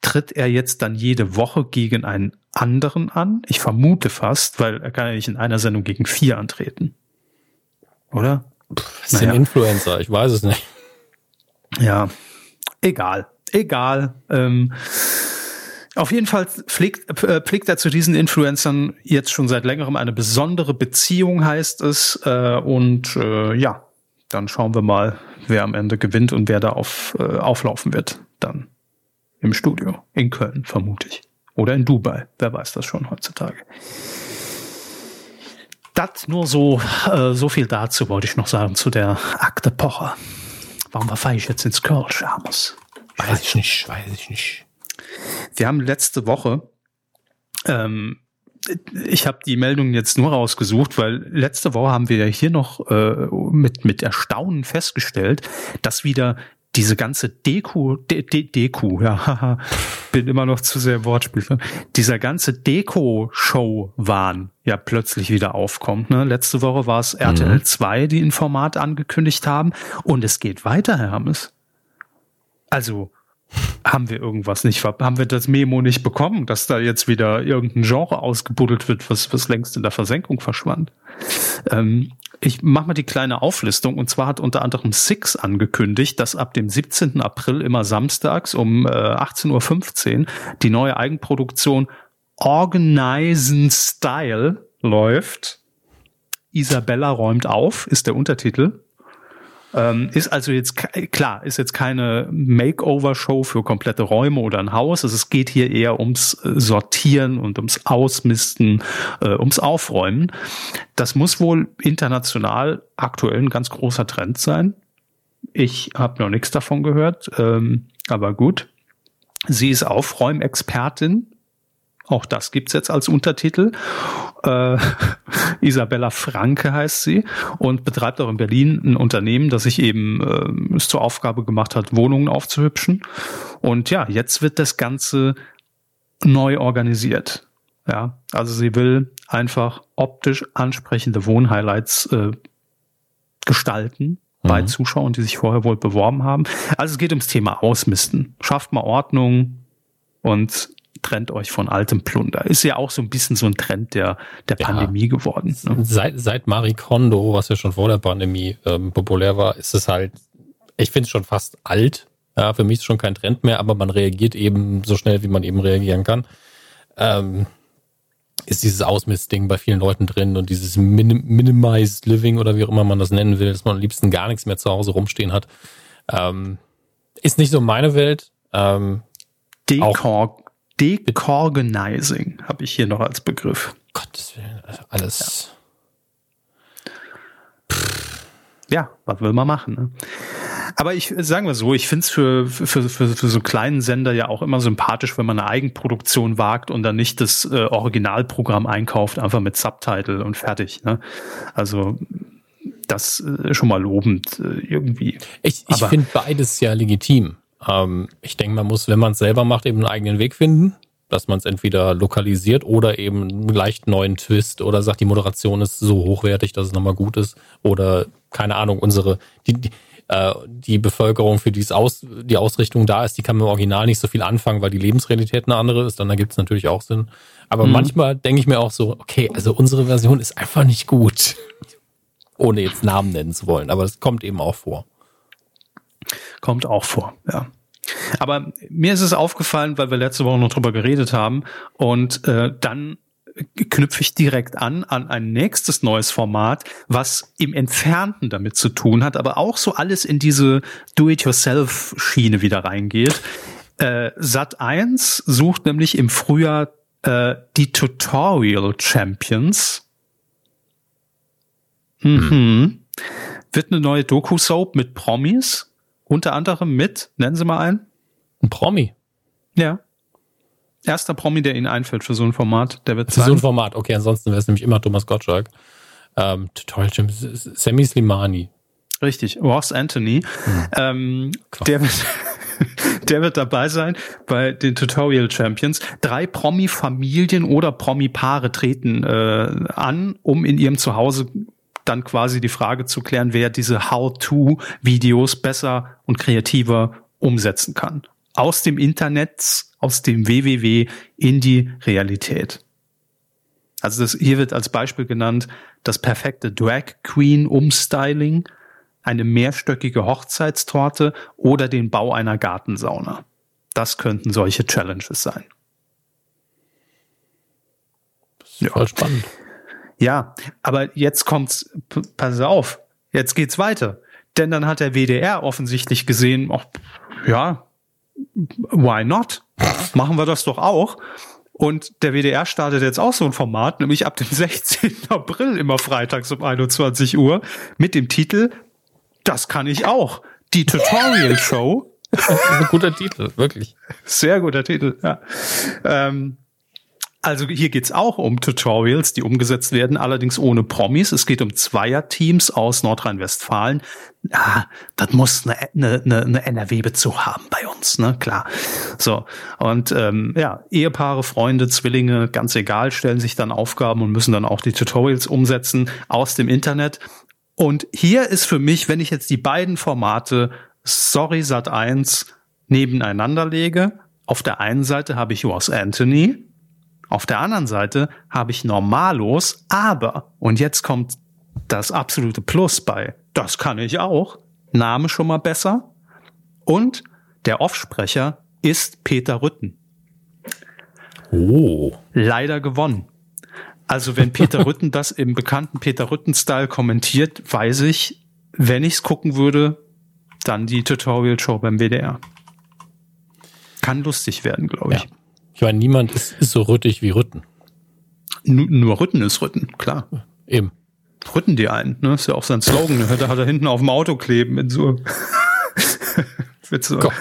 tritt er jetzt dann jede Woche gegen einen anderen an? Ich vermute fast, weil er kann ja nicht in einer Sendung gegen vier antreten. Oder? Das sind naja. Influencer, ich weiß es nicht. Ja, egal, egal. Ähm, auf jeden Fall pflegt, äh, pflegt er zu diesen Influencern jetzt schon seit längerem eine besondere Beziehung, heißt es. Äh, und äh, ja, dann schauen wir mal, wer am Ende gewinnt und wer da auf, äh, auflaufen wird. Dann im Studio. In Köln, vermute ich. Oder in Dubai. Wer weiß das schon heutzutage. Das nur so, äh, so viel dazu wollte ich noch sagen zu der Akte Pocher. Warum war ich jetzt ins Kölsch, Amos? Weiß ich nicht, weiß ich nicht. Wir haben letzte Woche, ähm, ich habe die Meldung jetzt nur rausgesucht, weil letzte Woche haben wir ja hier noch äh, mit, mit Erstaunen festgestellt, dass wieder diese ganze Deko, De, De, Deko, ja, bin immer noch zu sehr Wortspiel. Dieser ganze Deko-Show-Wahn ja plötzlich wieder aufkommt. Ne? Letzte Woche war es RTL mhm. 2, die ein Format angekündigt haben. Und es geht weiter, Herr Hammes. Also, haben wir irgendwas nicht, haben wir das Memo nicht bekommen, dass da jetzt wieder irgendein Genre ausgebuddelt wird, was, was längst in der Versenkung verschwand. Ähm, ich mache mal die kleine Auflistung. Und zwar hat unter anderem Six angekündigt, dass ab dem 17. April immer samstags um äh, 18.15 Uhr die neue Eigenproduktion Organizen Style läuft. Isabella räumt auf, ist der Untertitel. Ähm, ist also jetzt klar, ist jetzt keine Makeover-Show für komplette Räume oder ein Haus. Also es geht hier eher ums äh, Sortieren und ums Ausmisten, äh, ums Aufräumen. Das muss wohl international aktuell ein ganz großer Trend sein. Ich habe noch nichts davon gehört, ähm, aber gut. Sie ist Aufräumexpertin auch das gibt's jetzt als Untertitel. Äh, Isabella Franke heißt sie und betreibt auch in Berlin ein Unternehmen, das sich eben äh, es zur Aufgabe gemacht hat, Wohnungen aufzuhübschen. Und ja, jetzt wird das Ganze neu organisiert. Ja, also sie will einfach optisch ansprechende Wohnhighlights äh, gestalten mhm. bei Zuschauern, die sich vorher wohl beworben haben. Also es geht ums Thema Ausmisten. Schafft mal Ordnung und trennt euch von altem Plunder. Ist ja auch so ein bisschen so ein Trend der, der ja. Pandemie geworden. Ne? Seit, seit Marie Kondo, was ja schon vor der Pandemie ähm, populär war, ist es halt, ich finde es schon fast alt. Ja, für mich ist es schon kein Trend mehr, aber man reagiert eben so schnell, wie man eben reagieren kann. Ähm, ist dieses Ausmistding bei vielen Leuten drin und dieses Minim Minimized Living oder wie auch immer man das nennen will, dass man am liebsten gar nichts mehr zu Hause rumstehen hat. Ähm, ist nicht so meine Welt. Ähm, Dekor Decorganizing habe ich hier noch als Begriff. Gottes Willen, also alles. Ja, ja was will man machen? Ne? Aber ich sagen wir so, ich finde es für, für, für, für so kleinen Sender ja auch immer sympathisch, wenn man eine Eigenproduktion wagt und dann nicht das äh, Originalprogramm einkauft, einfach mit Subtitle und fertig. Ne? Also das äh, schon mal lobend äh, irgendwie. Ich, ich finde beides ja legitim. Ähm, ich denke, man muss, wenn man es selber macht, eben einen eigenen Weg finden, dass man es entweder lokalisiert oder eben einen leicht neuen Twist oder sagt, die Moderation ist so hochwertig, dass es nochmal gut ist oder keine Ahnung, unsere, die, die, äh, die Bevölkerung, für die es aus, die Ausrichtung da ist, die kann mit dem Original nicht so viel anfangen, weil die Lebensrealität eine andere ist, dann ergibt es natürlich auch Sinn. Aber mhm. manchmal denke ich mir auch so, okay, also unsere Version ist einfach nicht gut. Ohne jetzt Namen nennen zu wollen, aber es kommt eben auch vor. Kommt auch vor, ja. Aber mir ist es aufgefallen, weil wir letzte Woche noch drüber geredet haben und äh, dann knüpfe ich direkt an an ein nächstes neues Format, was im Entfernten damit zu tun hat, aber auch so alles in diese Do-it-yourself-Schiene wieder reingeht. Äh, Sat 1 sucht nämlich im Frühjahr äh, die Tutorial Champions. Mhm. Hm. Wird eine neue Doku-Soap mit Promis unter anderem mit, nennen Sie mal einen. Ein Promi. Ja. Erster Promi, der Ihnen einfällt für so ein Format, der wird Für sein. so ein Format, okay, ansonsten wäre es nämlich immer Thomas Gottschalk. Ähm, toll, Sammy Slimani. Richtig, Ross Anthony. Mhm. Ähm, der wird der wird dabei sein bei den Tutorial Champions. Drei Promi-Familien oder Promi-Paare treten äh, an, um in ihrem Zuhause dann quasi die Frage zu klären, wer diese How-to-Videos besser und kreativer umsetzen kann. Aus dem Internet, aus dem WWW in die Realität. Also das, hier wird als Beispiel genannt das perfekte Drag Queen Umstyling eine mehrstöckige Hochzeitstorte oder den Bau einer Gartensauna. Das könnten solche Challenges sein. Ja. Voll spannend. Ja, aber jetzt kommt's, pass auf, jetzt geht's weiter. Denn dann hat der WDR offensichtlich gesehen, ach, ja, why not? Machen wir das doch auch. Und der WDR startet jetzt auch so ein Format, nämlich ab dem 16. April immer freitags um 21 Uhr mit dem Titel das kann ich auch. Die Tutorial Show. ein guter Titel, wirklich. Sehr guter Titel, ja. Ähm, also hier geht's auch um Tutorials, die umgesetzt werden, allerdings ohne Promis. Es geht um Zweierteams aus Nordrhein-Westfalen. Ah, das muss eine, eine, eine NRW-Bezug haben bei uns, ne? Klar. So. Und ähm, ja, Ehepaare, Freunde, Zwillinge, ganz egal, stellen sich dann Aufgaben und müssen dann auch die Tutorials umsetzen aus dem Internet. Und hier ist für mich, wenn ich jetzt die beiden Formate Sorry Sat 1 nebeneinander lege, auf der einen Seite habe ich Ross Anthony, auf der anderen Seite habe ich Normalos, aber, und jetzt kommt das absolute Plus bei, das kann ich auch, Name schon mal besser, und der Offsprecher ist Peter Rütten. Oh. Leider gewonnen. Also wenn Peter Rütten das im bekannten Peter Rütten-Style kommentiert, weiß ich, wenn ich es gucken würde, dann die Tutorial-Show beim WDR. Kann lustig werden, glaube ich. Ja. Ich meine, niemand ist, ist so rüttig wie Rütten. Nur, nur Rütten ist Rütten, klar. Eben. Rütten die ein, ne? Ist ja auch sein Slogan. Da hat er hinten auf dem Auto kleben mit so. so. Gott.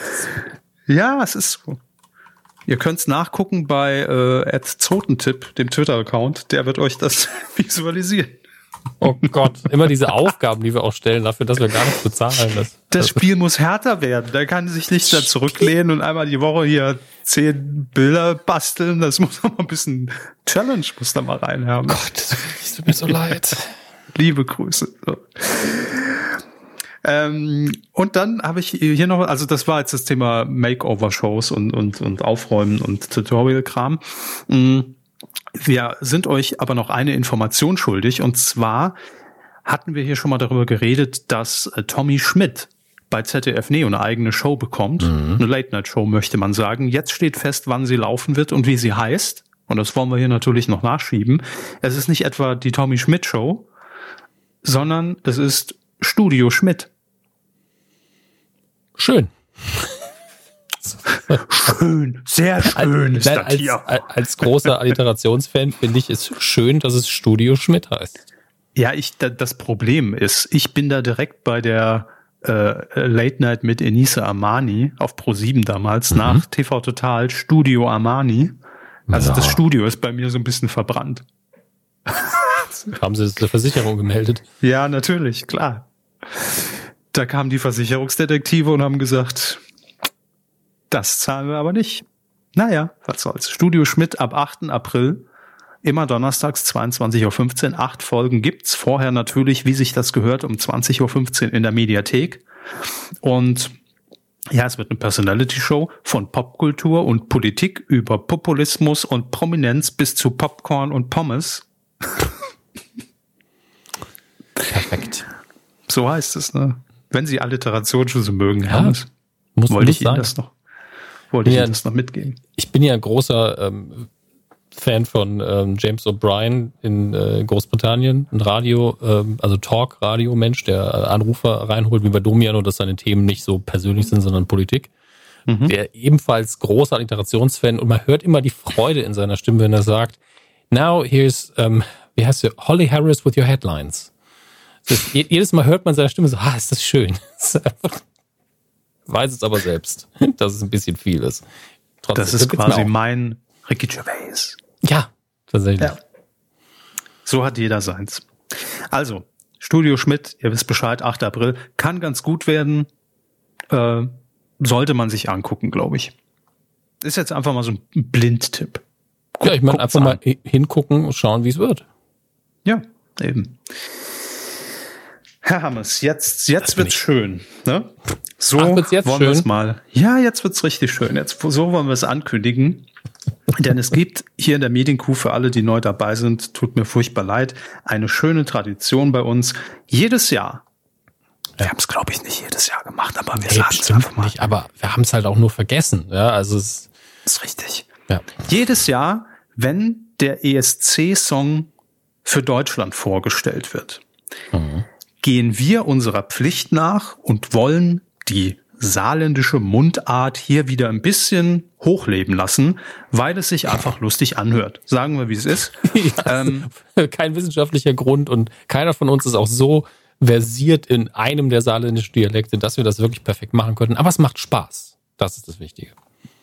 Ja, es ist so. Ihr könnt's nachgucken bei äh, Zotentipp, dem Twitter-Account. Der wird euch das visualisieren. Oh Gott, immer diese Aufgaben, die wir auch stellen, dafür, dass wir gar nicht bezahlen. Das, das Spiel muss härter werden. Da kann sich nicht da zurücklehnen und einmal die Woche hier zehn Bilder basteln. Das muss noch mal ein bisschen Challenge muss da mal reinhaben. Gott, es tut mir so leid. Liebe Grüße. So. Ähm, und dann habe ich hier noch, also das war jetzt das Thema Makeover-Shows und, und, und Aufräumen und Tutorial-Kram. Mm, wir sind euch aber noch eine Information schuldig und zwar hatten wir hier schon mal darüber geredet, dass äh, Tommy Schmidt bei ZDF Neo eine eigene Show bekommt. Mhm. Eine Late-Night-Show möchte man sagen. Jetzt steht fest, wann sie laufen wird und wie sie heißt. Und das wollen wir hier natürlich noch nachschieben. Es ist nicht etwa die Tommy Schmidt Show, sondern es ist Studio Schmidt. Schön. schön, sehr schön ist das hier. Als, als großer Alliterationsfan finde ich es schön, dass es Studio Schmidt heißt. Ja, ich, das Problem ist, ich bin da direkt bei der äh, Late Night mit Enise Armani auf Pro7 damals mhm. nach TV Total Studio Armani. Also ja. das Studio ist bei mir so ein bisschen verbrannt. Haben Sie es der Versicherung gemeldet? Ja, natürlich, klar. Da kamen die Versicherungsdetektive und haben gesagt, das zahlen wir aber nicht. Naja, was soll's. Studio Schmidt ab 8. April, immer donnerstags 22.15 Uhr. Acht Folgen gibt's. Vorher natürlich, wie sich das gehört, um 20.15 Uhr in der Mediathek. Und ja, es wird eine Personality-Show von Popkultur und Politik über Populismus und Prominenz bis zu Popcorn und Pommes. Perfekt. So heißt es, ne? Wenn Sie Alliteration schon so mögen, ja, Hermes, muss, wollte ich Ihnen das noch, wollte ich Ihnen das noch mitgeben. Ich bin ja ein großer ähm, Fan von ähm, James O'Brien in äh, Großbritannien, ein Radio, ähm, also Talk-Radio-Mensch, der Anrufer reinholt, wie bei Domian, nur dass seine Themen nicht so persönlich sind, sondern Politik. Mhm. Der ebenfalls großer Alliterationsfan und man hört immer die Freude in seiner Stimme, wenn er sagt, now here's, ähm, wie heißt du, Holly Harris with your headlines. Das, jedes Mal hört man seine Stimme so, ah, ist das schön. Weiß es aber selbst, dass es ein bisschen viel ist. Trotzdem, das ist quasi mein Ricky Gervais. Ja, tatsächlich. Ja. So hat jeder seins. Also, Studio Schmidt, ihr wisst Bescheid, 8. April, kann ganz gut werden. Äh, sollte man sich angucken, glaube ich. Ist jetzt einfach mal so ein Blindtipp. Ja, ich meine, einfach an. mal hingucken und schauen, wie es wird. Ja, eben. Herr Hammes, jetzt, jetzt wird's schön. Ne? So Ach, wird's jetzt wollen wir es mal. Ja, jetzt wird's richtig schön. Jetzt, so wollen wir es ankündigen. Denn es gibt hier in der Medienkuh für alle, die neu dabei sind, tut mir furchtbar leid, eine schöne Tradition bei uns. Jedes Jahr. Wir haben es, glaube ich, nicht jedes Jahr gemacht, aber wir nee, sagen es einfach mal. Nicht, aber wir haben es halt auch nur vergessen. Ja, also es ist richtig. Ja. Jedes Jahr, wenn der ESC-Song für Deutschland vorgestellt wird, mhm. gehen wir unserer Pflicht nach und wollen die saarländische Mundart hier wieder ein bisschen hochleben lassen, weil es sich einfach lustig anhört. Sagen wir, wie es ist. Ja, ähm, kein wissenschaftlicher Grund und keiner von uns ist auch so versiert in einem der saarländischen Dialekte, dass wir das wirklich perfekt machen könnten. Aber es macht Spaß. Das ist das Wichtige.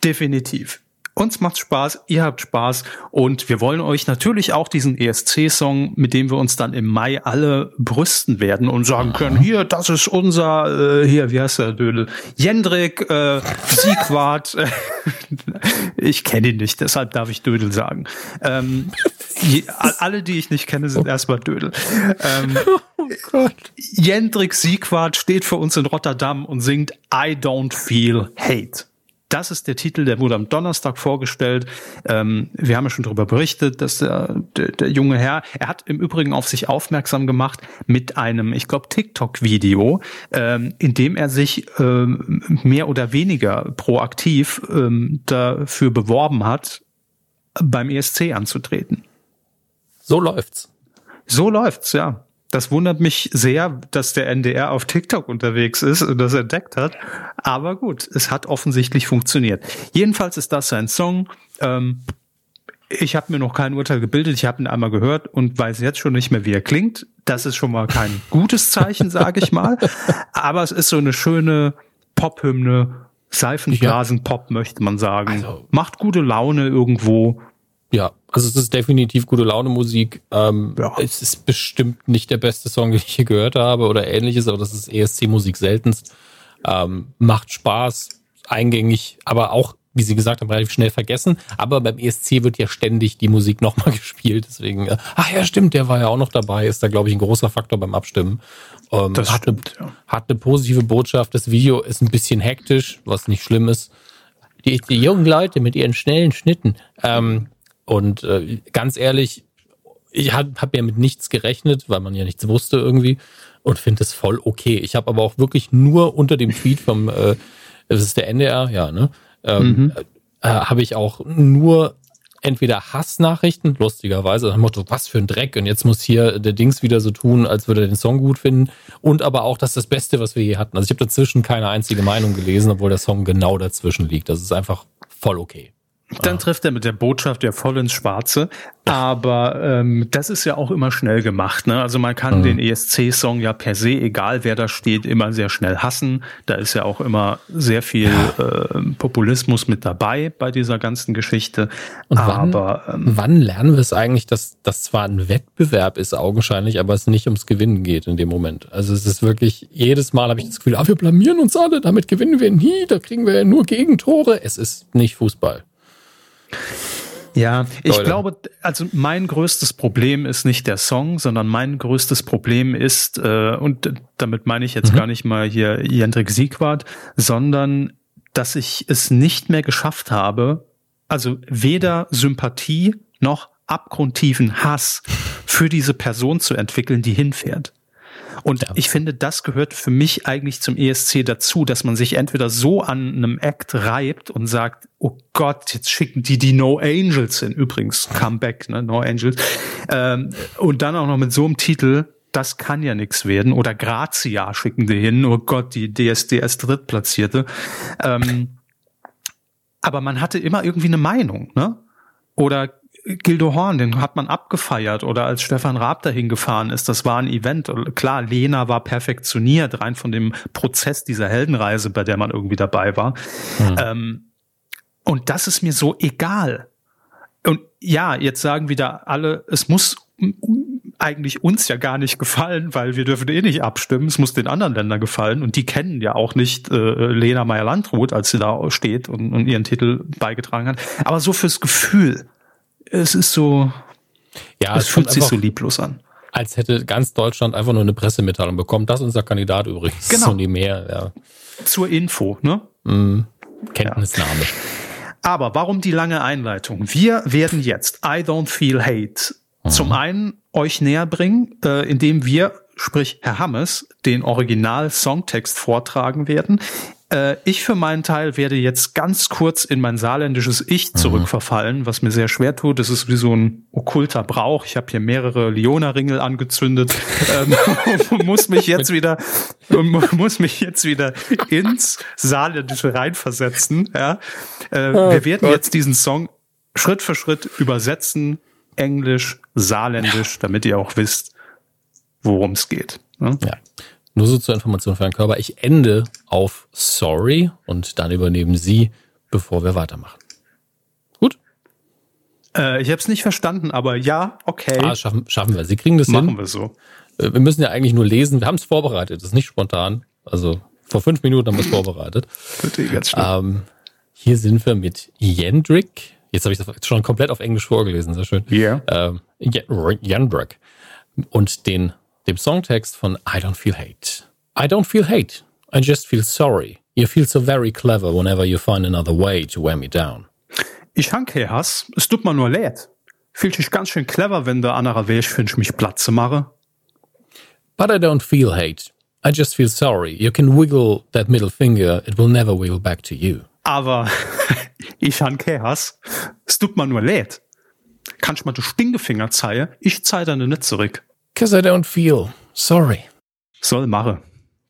Definitiv. Uns macht Spaß, ihr habt Spaß und wir wollen euch natürlich auch diesen ESC-Song, mit dem wir uns dann im Mai alle brüsten werden und sagen können, hier, das ist unser, äh, hier, wie heißt der Dödel? Jendrik, äh, Siegwart. ich kenne ihn nicht, deshalb darf ich Dödel sagen. Ähm, je, alle, die ich nicht kenne, sind erstmal Dödel. Ähm, oh. Jendrik Siegwart steht für uns in Rotterdam und singt I don't feel hate. Das ist der Titel, der wurde am Donnerstag vorgestellt. Ähm, wir haben ja schon darüber berichtet, dass der, der, der, junge Herr, er hat im Übrigen auf sich aufmerksam gemacht mit einem, ich glaube, TikTok-Video, ähm, in dem er sich ähm, mehr oder weniger proaktiv ähm, dafür beworben hat, beim ESC anzutreten. So läuft's. So läuft's, ja. Das wundert mich sehr, dass der NDR auf TikTok unterwegs ist und das entdeckt hat. Aber gut, es hat offensichtlich funktioniert. Jedenfalls ist das sein Song. Ähm, ich habe mir noch kein Urteil gebildet. Ich habe ihn einmal gehört und weiß jetzt schon nicht mehr, wie er klingt. Das ist schon mal kein gutes Zeichen, sage ich mal. Aber es ist so eine schöne Pop-Hymne, Seifenblasen-Pop, möchte man sagen. Also, Macht gute Laune irgendwo. Ja, also es ist definitiv gute Laune Musik. Ähm, ja. Es ist bestimmt nicht der beste Song, den ich hier gehört habe oder ähnliches, aber das ist ESC-Musik seltenst. Ähm, macht Spaß, eingängig, aber auch, wie Sie gesagt haben, relativ schnell vergessen. Aber beim ESC wird ja ständig die Musik nochmal gespielt. Deswegen, äh, ach ja, stimmt, der war ja auch noch dabei. Ist da, glaube ich, ein großer Faktor beim Abstimmen. Ähm, das hat, stimmt, eine, ja. hat eine positive Botschaft. Das Video ist ein bisschen hektisch, was nicht schlimm ist. Die, die jungen Leute mit ihren schnellen Schnitten. Ähm, und äh, ganz ehrlich, ich habe hab ja mit nichts gerechnet, weil man ja nichts wusste irgendwie und finde es voll okay. Ich habe aber auch wirklich nur unter dem Tweet vom, äh, das ist der NDR, ja, ne? Ähm, mhm. äh, habe ich auch nur entweder Hassnachrichten, lustigerweise, nach dem Motto, was für ein Dreck und jetzt muss hier der Dings wieder so tun, als würde er den Song gut finden und aber auch, das ist das Beste, was wir je hatten. Also ich habe dazwischen keine einzige Meinung gelesen, obwohl der Song genau dazwischen liegt. Das ist einfach voll okay. Dann trifft er mit der Botschaft ja voll ins Schwarze. Aber ähm, das ist ja auch immer schnell gemacht. Ne? Also man kann mhm. den ESC-Song ja per se, egal wer da steht, immer sehr schnell hassen. Da ist ja auch immer sehr viel äh, Populismus mit dabei bei dieser ganzen Geschichte. Und aber wann, ähm, wann lernen wir es eigentlich, dass das zwar ein Wettbewerb ist, augenscheinlich, aber es nicht ums Gewinnen geht in dem Moment. Also es ist wirklich, jedes Mal habe ich das Gefühl, ah, wir blamieren uns alle, damit gewinnen wir nie, da kriegen wir ja nur Gegentore. Es ist nicht Fußball. Ja, ich Leute. glaube, also mein größtes Problem ist nicht der Song, sondern mein größtes Problem ist, äh, und damit meine ich jetzt mhm. gar nicht mal hier Jendrik Siegwart, sondern dass ich es nicht mehr geschafft habe, also weder Sympathie noch abgrundtiefen Hass für diese Person zu entwickeln, die hinfährt. Und ich finde, das gehört für mich eigentlich zum ESC dazu, dass man sich entweder so an einem Act reibt und sagt, oh Gott, jetzt schicken die die No Angels hin. Übrigens, Comeback, ne, No Angels. Ähm, und dann auch noch mit so einem Titel, das kann ja nichts werden. Oder Grazia schicken die hin. Oh Gott, die DSDS Drittplatzierte. Ähm, aber man hatte immer irgendwie eine Meinung, ne? Oder Gildo Horn, den hat man abgefeiert oder als Stefan Raab dahin gefahren ist, das war ein Event. Klar, Lena war perfektioniert, rein von dem Prozess dieser Heldenreise, bei der man irgendwie dabei war. Mhm. Ähm, und das ist mir so egal. Und ja, jetzt sagen wieder alle, es muss eigentlich uns ja gar nicht gefallen, weil wir dürfen eh nicht abstimmen. Es muss den anderen Ländern gefallen und die kennen ja auch nicht äh, Lena Meyer-Landrut, als sie da steht und, und ihren Titel beigetragen hat. Aber so fürs Gefühl, es ist so, Ja, es fühlt kommt sich so lieblos an. als hätte ganz Deutschland einfach nur eine Pressemitteilung bekommen. Das ist unser Kandidat übrigens. Genau. Und die mehr, ja. Zur Info, ne? Kenntnisnahme. Aber warum die lange Einleitung? Wir werden jetzt I Don't Feel Hate zum einen euch näher bringen, äh, indem wir, sprich Herr Hammes, den Original-Songtext vortragen werden. Äh, ich für meinen Teil werde jetzt ganz kurz in mein saarländisches Ich zurückverfallen, was mir sehr schwer tut. Das ist wie so ein okkulter Brauch. Ich habe hier mehrere Leona-Ringel angezündet, ähm, muss mich jetzt wieder muss mich jetzt wieder ins Saarländische reinversetzen. Ja? Äh, wir werden jetzt diesen Song Schritt für Schritt übersetzen, Englisch, Saarländisch, damit ihr auch wisst, worum es geht. Ne? Ja. Nur so zur Information für Herrn Körber. Ich ende auf sorry und dann übernehmen Sie, bevor wir weitermachen. Gut? Äh, ich habe es nicht verstanden, aber ja, okay, Ah, schaffen, schaffen wir. Sie kriegen das machen hin. wir so. Äh, Wir müssen ja eigentlich nur lesen. Wir haben es vorbereitet. Das ist nicht spontan. Also vor fünf Minuten haben wir es vorbereitet. Eh ganz schlimm. Ähm, hier sind wir mit Jendrik. Jetzt habe ich das schon komplett auf Englisch vorgelesen. Sehr schön. Yeah. Ähm, Jen- Jendrik. Und den, dem Songtext von I Don't Feel Hate. I don't feel hate. I just feel sorry. You feel so very clever whenever you find another way to wear me down. Ich hanke Hass, es tut mir nur leid. Fühlt sich ganz schön clever, wenn der anderer Weg findest, mich Platze mache. But I don't feel hate. I just feel sorry. You can wiggle that middle finger. It will never wiggle back to you. Aber ich hanke Hass, es tut mir nur leid. Kannst mal du Stinkefinger zeigen, ich zeih deine nicht zurück. Cause I don't feel sorry. Soll mache.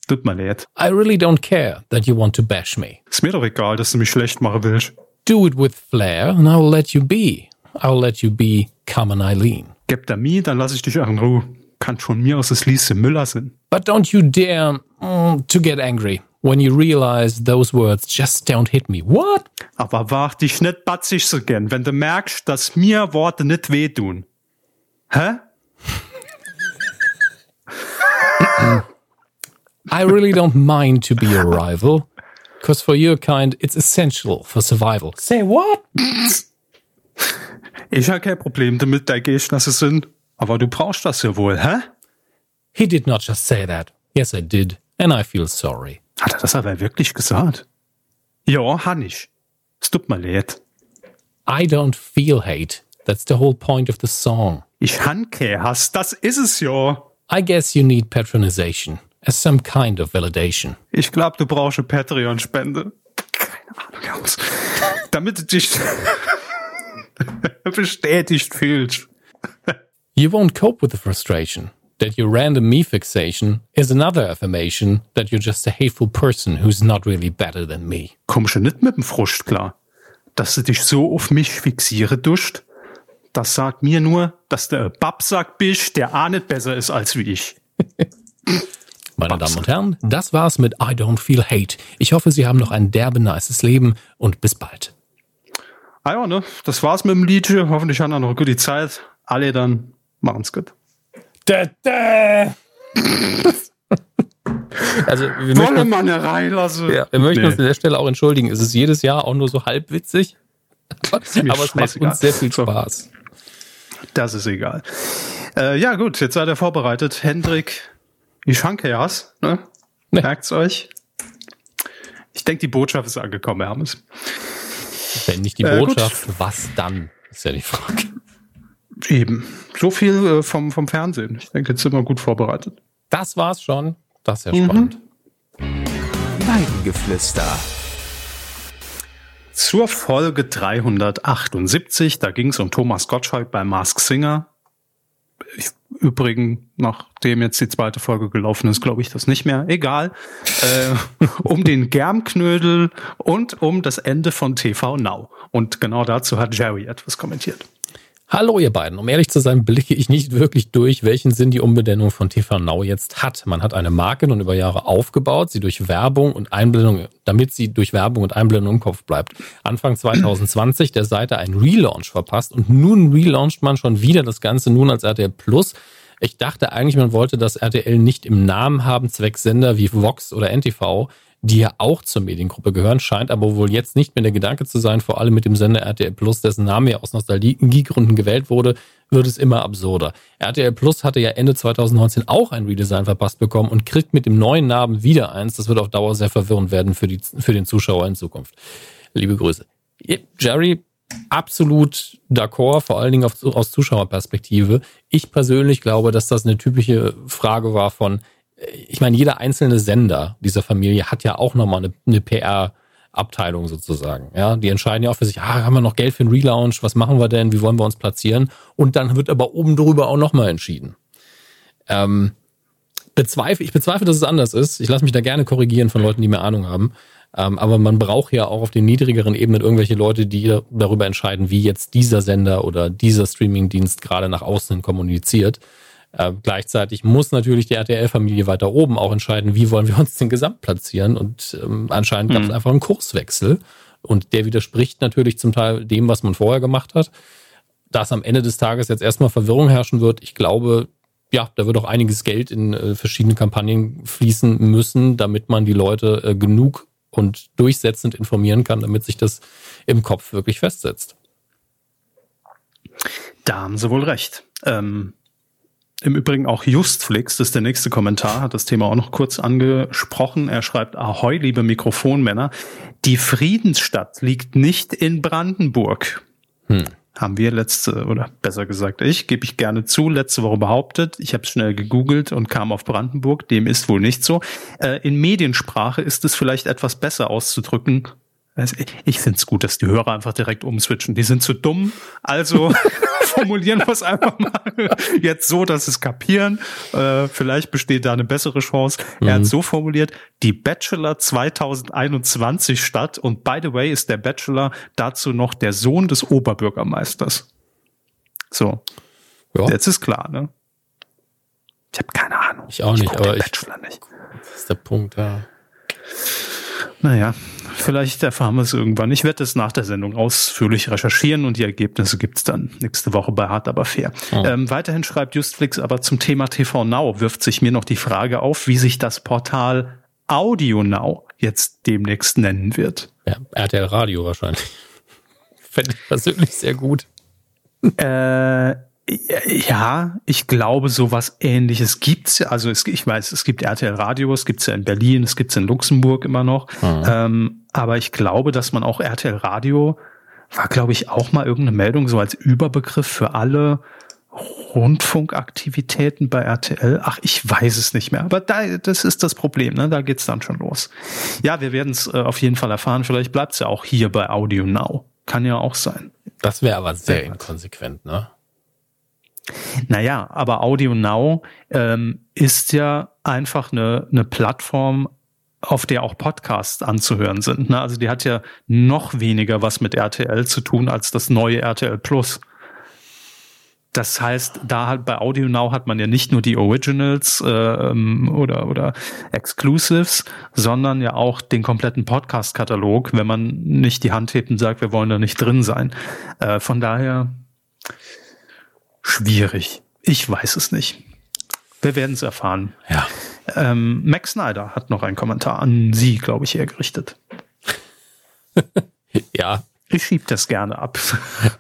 Tut mir leid. I really don't care that you want to bash me. Ist mir doch egal, dass du mich schlecht machen willst. Do it with flair and I will let you be. I will let you be Carmen Eileen. Gib da mir, dann lass ich dich in Ruhe. Kann von mir aus das Liese Müller sein. But don't you dare mm, to get angry when you realize those words just don't hit me. What? Aber wart dich nicht batzig so gern, wenn du merkst, dass mir Worte nicht wehtun. Hä? I really don't mind to be your rival. Because for your kind, it's essential for survival. Say what? Ich habe kein Problem damit, dein Gehschnasse sind. Aber du brauchst das ja wohl, hä? He did not just say that. Yes, I did. And I feel sorry. Hat er das aber wirklich gesagt? Ja, han ich. Es tut mir leid. I don't feel hate. That's the whole point of the song. Ich han kein Hass, das ist es ja. I guess you need patronization as some kind of validation. Ich glaube, du brauchst eine Patreon-Spende. Keine Ahnung, Jungs. Damit du dich bestätigt fühlst. You won't cope with the frustration. That your random me fixation is another affirmation that you're just a hateful person who's not really better than me. Kommst du nicht mit dem Frust klar? Dass du dich so auf mich fixiere duscht? Das sagt mir nur, dass du ein Babsack bist, der auch nicht besser ist als wie ich. Meine Damen und Herren, das war's mit I Don't Feel Hate. Ich hoffe, Sie haben noch ein derbe nices Leben und bis bald. Ah ja, ne? Das war's mit dem Liedchen. Hoffentlich haben wir noch eine gute Zeit. Alle dann machen's gut. Also, wir Wolle möchten, man eine reinlassen. ja, wir möchten Nee. uns an der Stelle auch entschuldigen. Es ist jedes Jahr auch nur so halb witzig. Aber es macht uns sehr viel So. Spaß. Das ist egal. Äh, ja, gut, jetzt seid ihr vorbereitet. Hendrik, ich hanke jas, ne? Nee. Merkt's euch? Ich denke, die Botschaft ist angekommen, Hermes. Wenn nicht die Äh. Botschaft, was dann? Ist ja die Frage. Eben. So viel äh, vom, vom Fernsehen. Ich denke, jetzt sind wir gut vorbereitet. Das war's schon. Das ist ja spannend. Weidengeflüster. Zur Folge 378, da ging es um Thomas Gottschalk bei Mask Singer. Ich, übrigens, nachdem jetzt die zweite Folge gelaufen ist, glaube ich das nicht mehr. Egal. Äh, um den Germknödel und um das Ende von TV Now. Und genau dazu hat Jerry etwas kommentiert. Hallo ihr beiden. Um ehrlich zu sein, blicke ich nicht wirklich durch, welchen Sinn die Umbenennung von TV Now jetzt hat. Man hat eine Marke nun über Jahre aufgebaut, sie durch Werbung und Einblendung, damit sie durch Werbung und Einblendung im Kopf bleibt. Anfang 2020 der Seite ein Relaunch verpasst und nun relauncht man schon wieder das Ganze nun als RTL Plus. Ich dachte eigentlich, man wollte das RTL nicht im Namen haben, zwecks Sender wie Vox oder NTV, die ja auch zur Mediengruppe gehören, scheint aber wohl jetzt nicht mehr der Gedanke zu sein, vor allem mit dem Sender RTL Plus, dessen Name ja aus Nostalgiegründen gewählt wurde, wird es immer absurder. RTL Plus hatte ja Ende 2019 auch ein Redesign verpasst bekommen und kriegt mit dem neuen Namen wieder eins. Das wird auf Dauer sehr verwirrend werden für, die, für den Zuschauer in Zukunft. Liebe Grüße. Jerry, absolut d'accord, vor allen Dingen auf, aus Zuschauerperspektive. Ich persönlich glaube, dass das eine typische Frage war von, ich meine, jeder einzelne Sender dieser Familie hat ja auch nochmal eine, eine PR-Abteilung sozusagen. Ja, die entscheiden ja auch für sich, ah, haben wir noch Geld für einen Relaunch? Was machen wir denn? Wie wollen wir uns platzieren? Und dann wird aber oben drüber auch nochmal entschieden. Ähm, bezweifle, ich bezweifle, dass es anders ist. Ich lasse mich da gerne korrigieren von Leuten, die mehr Ahnung haben. Ähm, aber man braucht ja auch auf den niedrigeren Ebenen irgendwelche Leute, die darüber entscheiden, wie jetzt dieser Sender oder dieser Streamingdienst gerade nach außen kommuniziert. Äh, gleichzeitig muss natürlich die RTL-Familie weiter oben auch entscheiden, wie wollen wir uns den Gesamt platzieren. Und ähm, anscheinend gab es mhm. einfach einen Kurswechsel. Und der widerspricht natürlich zum Teil dem, was man vorher gemacht hat. Dass am Ende des Tages jetzt erstmal Verwirrung herrschen wird, ich glaube, ja, da wird auch einiges Geld in äh, verschiedene Kampagnen fließen müssen, damit man die Leute äh, genug und durchsetzend informieren kann, damit sich das im Kopf wirklich festsetzt. Da haben Sie wohl recht. Ähm, Im Übrigen auch Justflix, das ist der nächste Kommentar, hat das Thema auch noch kurz angesprochen. Er schreibt, Ahoi, liebe Mikrofonmänner, die Friedensstadt liegt nicht in Brandenburg. Hm haben wir letzte, oder besser gesagt ich, gebe ich gerne zu, letzte Woche behauptet. Ich habe schnell gegoogelt und kam auf Brandenburg. Dem ist wohl nicht so. Äh, in Mediensprache ist es vielleicht etwas besser auszudrücken. Also ich finde es gut, dass die Hörer einfach direkt umswitchen. Die sind zu dumm, also formulieren wir es einfach mal jetzt so, dass es kapieren. Äh, vielleicht besteht da eine bessere Chance. Mhm. Er hat mhm. so formuliert, die Bachelor 2021 statt und by the way ist der Bachelor dazu noch der Sohn des Oberbürgermeisters. So. Ja. Jetzt ist klar, ne? Ich habe keine Ahnung. Ich auch nicht, ich aber ich, Bachelor nicht. Das ist der Punkt, ja. Naja, vielleicht erfahren wir es irgendwann. Ich werde es nach der Sendung ausführlich recherchieren und die Ergebnisse gibt's dann nächste Woche bei Hart aber fair. Oh. Ähm, weiterhin schreibt Justflix aber zum Thema TV Now wirft sich mir noch die Frage auf, wie sich das Portal Audio Now jetzt demnächst nennen wird. Ja, RTL Radio wahrscheinlich. Fände ich persönlich sehr gut. Äh, ja, ich glaube, sowas ähnliches gibt's ja. Also es, ich weiß, es gibt RTL Radio, es gibt's ja in Berlin, es gibt's in Luxemburg immer noch. Mhm. Ähm, aber ich glaube, dass man auch RTL Radio war, glaube ich, auch mal irgendeine Meldung so als Überbegriff für alle Rundfunkaktivitäten bei RTL. Ach, ich weiß es nicht mehr. Aber da, das ist das Problem, ne? Da geht's dann schon los. Ja, wir werden es äh, auf jeden Fall erfahren. Vielleicht bleibt's ja auch hier bei Audio Now. Kann ja auch sein. Das wäre aber sehr inkonsequent, ne? Naja, aber Audio Now ähm, ist ja einfach eine, eine Plattform, auf der auch Podcasts anzuhören sind. Ne? Also die hat ja noch weniger was mit RTL zu tun als das neue RTL Plus. Das heißt, da halt bei Audio Now hat man ja nicht nur die Originals ähm, oder oder Exclusives, sondern ja auch den kompletten Podcast-Katalog, wenn man nicht die Hand hebt und sagt, wir wollen da nicht drin sein. Äh, von daher schwierig. Ich weiß es nicht. Wir werden es erfahren. Ja. Ähm, Max Snyder hat noch einen Kommentar an Sie, glaube ich, hergerichtet. ja. Ich schieb das gerne ab.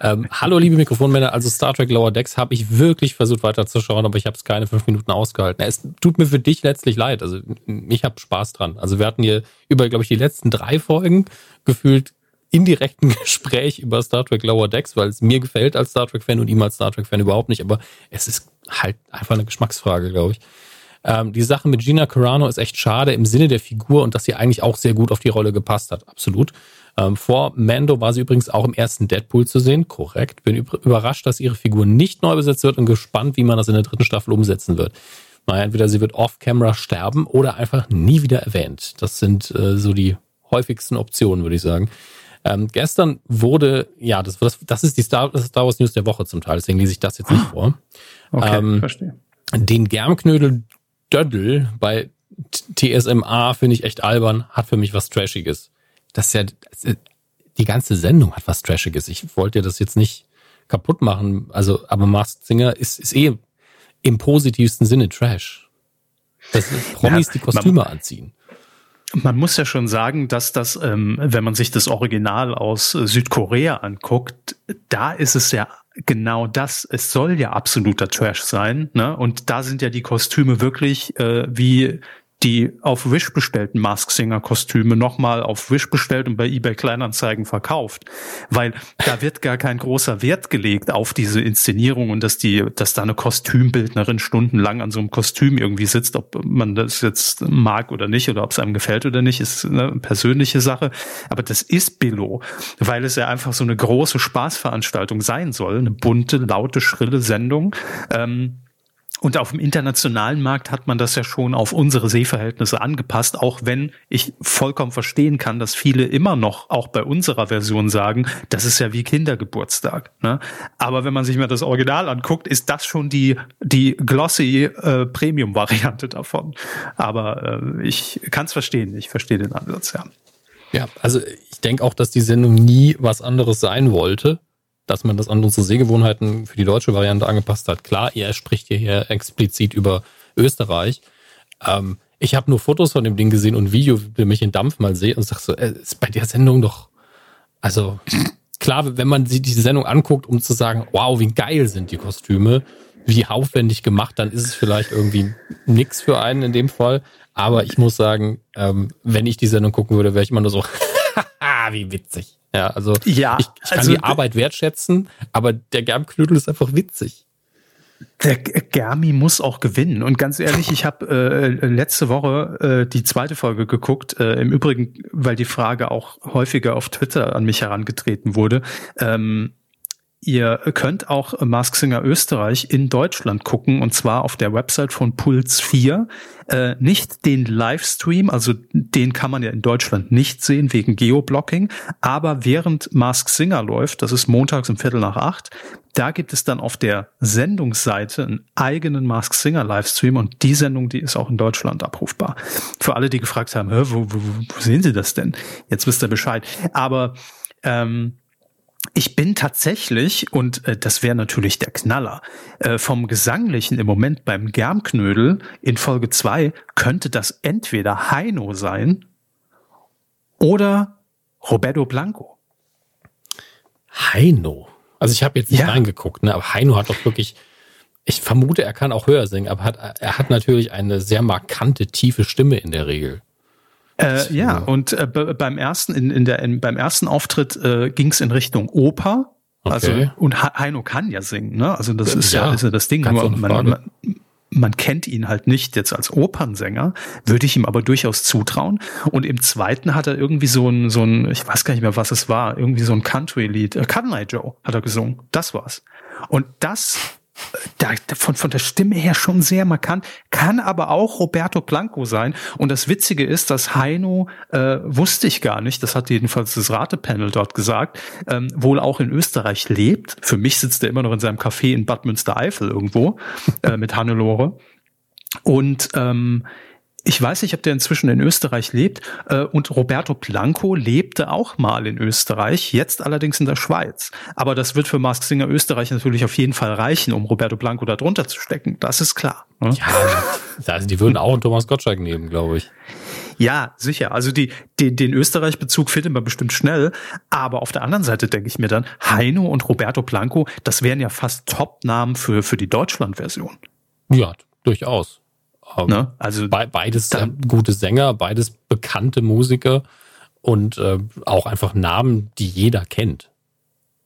Ähm, hallo, liebe Mikrofonmänner. Also Star Trek Lower Decks habe ich wirklich versucht weiterzuschauen, aber ich habe es keine fünf Minuten ausgehalten. Es tut mir für dich letztlich leid. Also ich habe Spaß dran. Also wir hatten hier über, glaube ich, die letzten drei Folgen gefühlt indirekten Gespräch über Star Trek Lower Decks, weil es mir gefällt als Star Trek-Fan und ihm als Star Trek-Fan überhaupt nicht. Aber es ist halt einfach eine Geschmacksfrage, glaube ich. Ähm, die Sache mit Gina Carano ist echt schade im Sinne der Figur und dass sie eigentlich auch sehr gut auf die Rolle gepasst hat. Absolut. Ähm, vor Mando war sie übrigens auch im ersten Deadpool zu sehen. Korrekt. Bin überrascht, dass ihre Figur nicht neu besetzt wird und gespannt, wie man das in der dritten Staffel umsetzen wird. Naja, entweder sie wird off-camera sterben oder einfach nie wieder erwähnt. Das sind äh, so die häufigsten Optionen, würde ich sagen. Ähm, gestern wurde, ja, das, das, das ist die Star, das Star Wars News der Woche zum Teil, deswegen lese ich das jetzt nicht vor. Okay, ähm, verstehe. Den Germknödel Döddel bei TSMA finde ich echt albern, hat für mich was Trashiges. Das ist ja, die ganze Sendung hat was Trashiges. Ich wollte ja das jetzt nicht kaputt machen, also, aber Masked Singer ist, ist eh im positivsten Sinne Trash. Dass Promis ja, die Kostüme anziehen. Man muss ja schon sagen, dass das, ähm, wenn man sich das Original aus äh, Südkorea anguckt, da ist es ja genau das. Es soll ja absoluter Trash sein, ne? Und da sind ja die Kostüme wirklich äh, wie die auf Wish bestellten Mask Singer Kostüme nochmal auf Wish bestellt und bei eBay Kleinanzeigen verkauft, weil da wird gar kein großer Wert gelegt auf diese Inszenierung und dass die, dass da eine Kostümbildnerin stundenlang an so einem Kostüm irgendwie sitzt, ob man das jetzt mag oder nicht oder ob es einem gefällt oder nicht, ist eine persönliche Sache. Aber das ist Billo, weil es ja einfach so eine große Spaßveranstaltung sein soll, eine bunte, laute, schrille Sendung. Ähm, und auf dem internationalen Markt hat man das ja schon auf unsere Sehverhältnisse angepasst, auch wenn ich vollkommen verstehen kann, dass viele immer noch auch bei unserer Version sagen, das ist ja wie Kindergeburtstag. Ne? Aber wenn man sich mal das Original anguckt, ist das schon die, die glossy äh, Premium-Variante davon. Aber äh, ich kann es verstehen, ich verstehe den Ansatz, ja. Ja, also ich denke auch, dass die Sendung nie was anderes sein wollte dass man das an unsere Sehgewohnheiten für die deutsche Variante angepasst hat. Klar, er spricht hierher explizit über Österreich. Ähm, ich habe nur Fotos von dem Ding gesehen und Video, wie mich in Dampf mal sehe und sag so, äh, ist bei der Sendung doch, also klar, wenn man sich diese Sendung anguckt, um zu sagen, wow, wie geil sind die Kostüme, wie aufwendig gemacht, dann ist es vielleicht irgendwie nix für einen in dem Fall. Aber ich muss sagen, ähm, wenn ich die Sendung gucken würde, wäre ich immer nur so, wie witzig. Ja, also ja, ich, ich kann also, die Arbeit wertschätzen, aber der Germknödel ist einfach witzig. Der Germi muss auch gewinnen. Und ganz ehrlich, ich habe äh, letzte Woche äh, die zweite Folge geguckt. Äh, Im Übrigen, weil die Frage auch häufiger auf Twitter an mich herangetreten wurde. Ähm, Ihr könnt auch Mask Singer Österreich in Deutschland gucken und zwar auf der Website von Puls 4. Äh, nicht den Livestream, also den kann man ja in Deutschland nicht sehen wegen Geoblocking, aber während Mask Singer läuft, das ist montags um Viertel nach acht, da gibt es dann auf der Sendungsseite einen eigenen Mask Singer Livestream und die Sendung, die ist auch in Deutschland abrufbar. Für alle, die gefragt haben, wo, wo, wo sehen Sie das denn? Jetzt wisst ihr Bescheid. Aber ähm, ich bin tatsächlich, und äh, das wäre natürlich der Knaller, äh, vom Gesanglichen im Moment beim Germknödel in Folge zwei könnte das entweder Heino sein oder Roberto Blanco. Heino? Also ich habe jetzt nicht ja. reingeguckt, ne? aber Heino hat doch wirklich, ich vermute, er kann auch höher singen, aber hat, er hat natürlich eine sehr markante, tiefe Stimme in der Regel. Äh, ja, und äh, beim ersten, in, in der, in, beim ersten Auftritt äh, ging es in Richtung Oper. Also, okay. Also, und Heino kann ja singen, ne? Also, das ist ja, ja, ist ja das Ding. Man, man, man kennt ihn halt nicht jetzt als Opernsänger, würde ich ihm aber durchaus zutrauen. Und im zweiten hat er irgendwie so ein, so ein, ich weiß gar nicht mehr, was es war, irgendwie so ein Country-Lied, äh, Cotton Eye Joe hat er gesungen. Das war's. Und das da, von, von der Stimme her schon sehr markant, kann aber auch Roberto Blanco sein. Und das Witzige ist, dass Heino, äh, wusste ich gar nicht, das hat jedenfalls das Ratepanel dort gesagt, ähm, wohl auch in Österreich lebt. Für mich sitzt er immer noch in seinem Café in Bad Münstereifel irgendwo äh, mit Hannelore. Und ähm, ich weiß nicht, ob der inzwischen in Österreich lebt. Äh, und Roberto Blanco lebte auch mal in Österreich, jetzt allerdings in der Schweiz. Aber das wird für Mask Singer Österreich natürlich auf jeden Fall reichen, um Roberto Blanco da drunter zu stecken. Das ist klar. Ne? Ja, also die würden auch einen Thomas Gottschalk nehmen, glaube ich. Ja, sicher. Also die, die, den Österreich-Bezug findet man bestimmt schnell. Aber auf der anderen Seite denke ich mir dann, Heino und Roberto Blanco, das wären ja fast Top-Namen für, für die Deutschland-Version. Ja, durchaus. Ähm, ne? Also Be beides dann, gute Sänger, beides bekannte Musiker und äh, auch einfach Namen, die jeder kennt.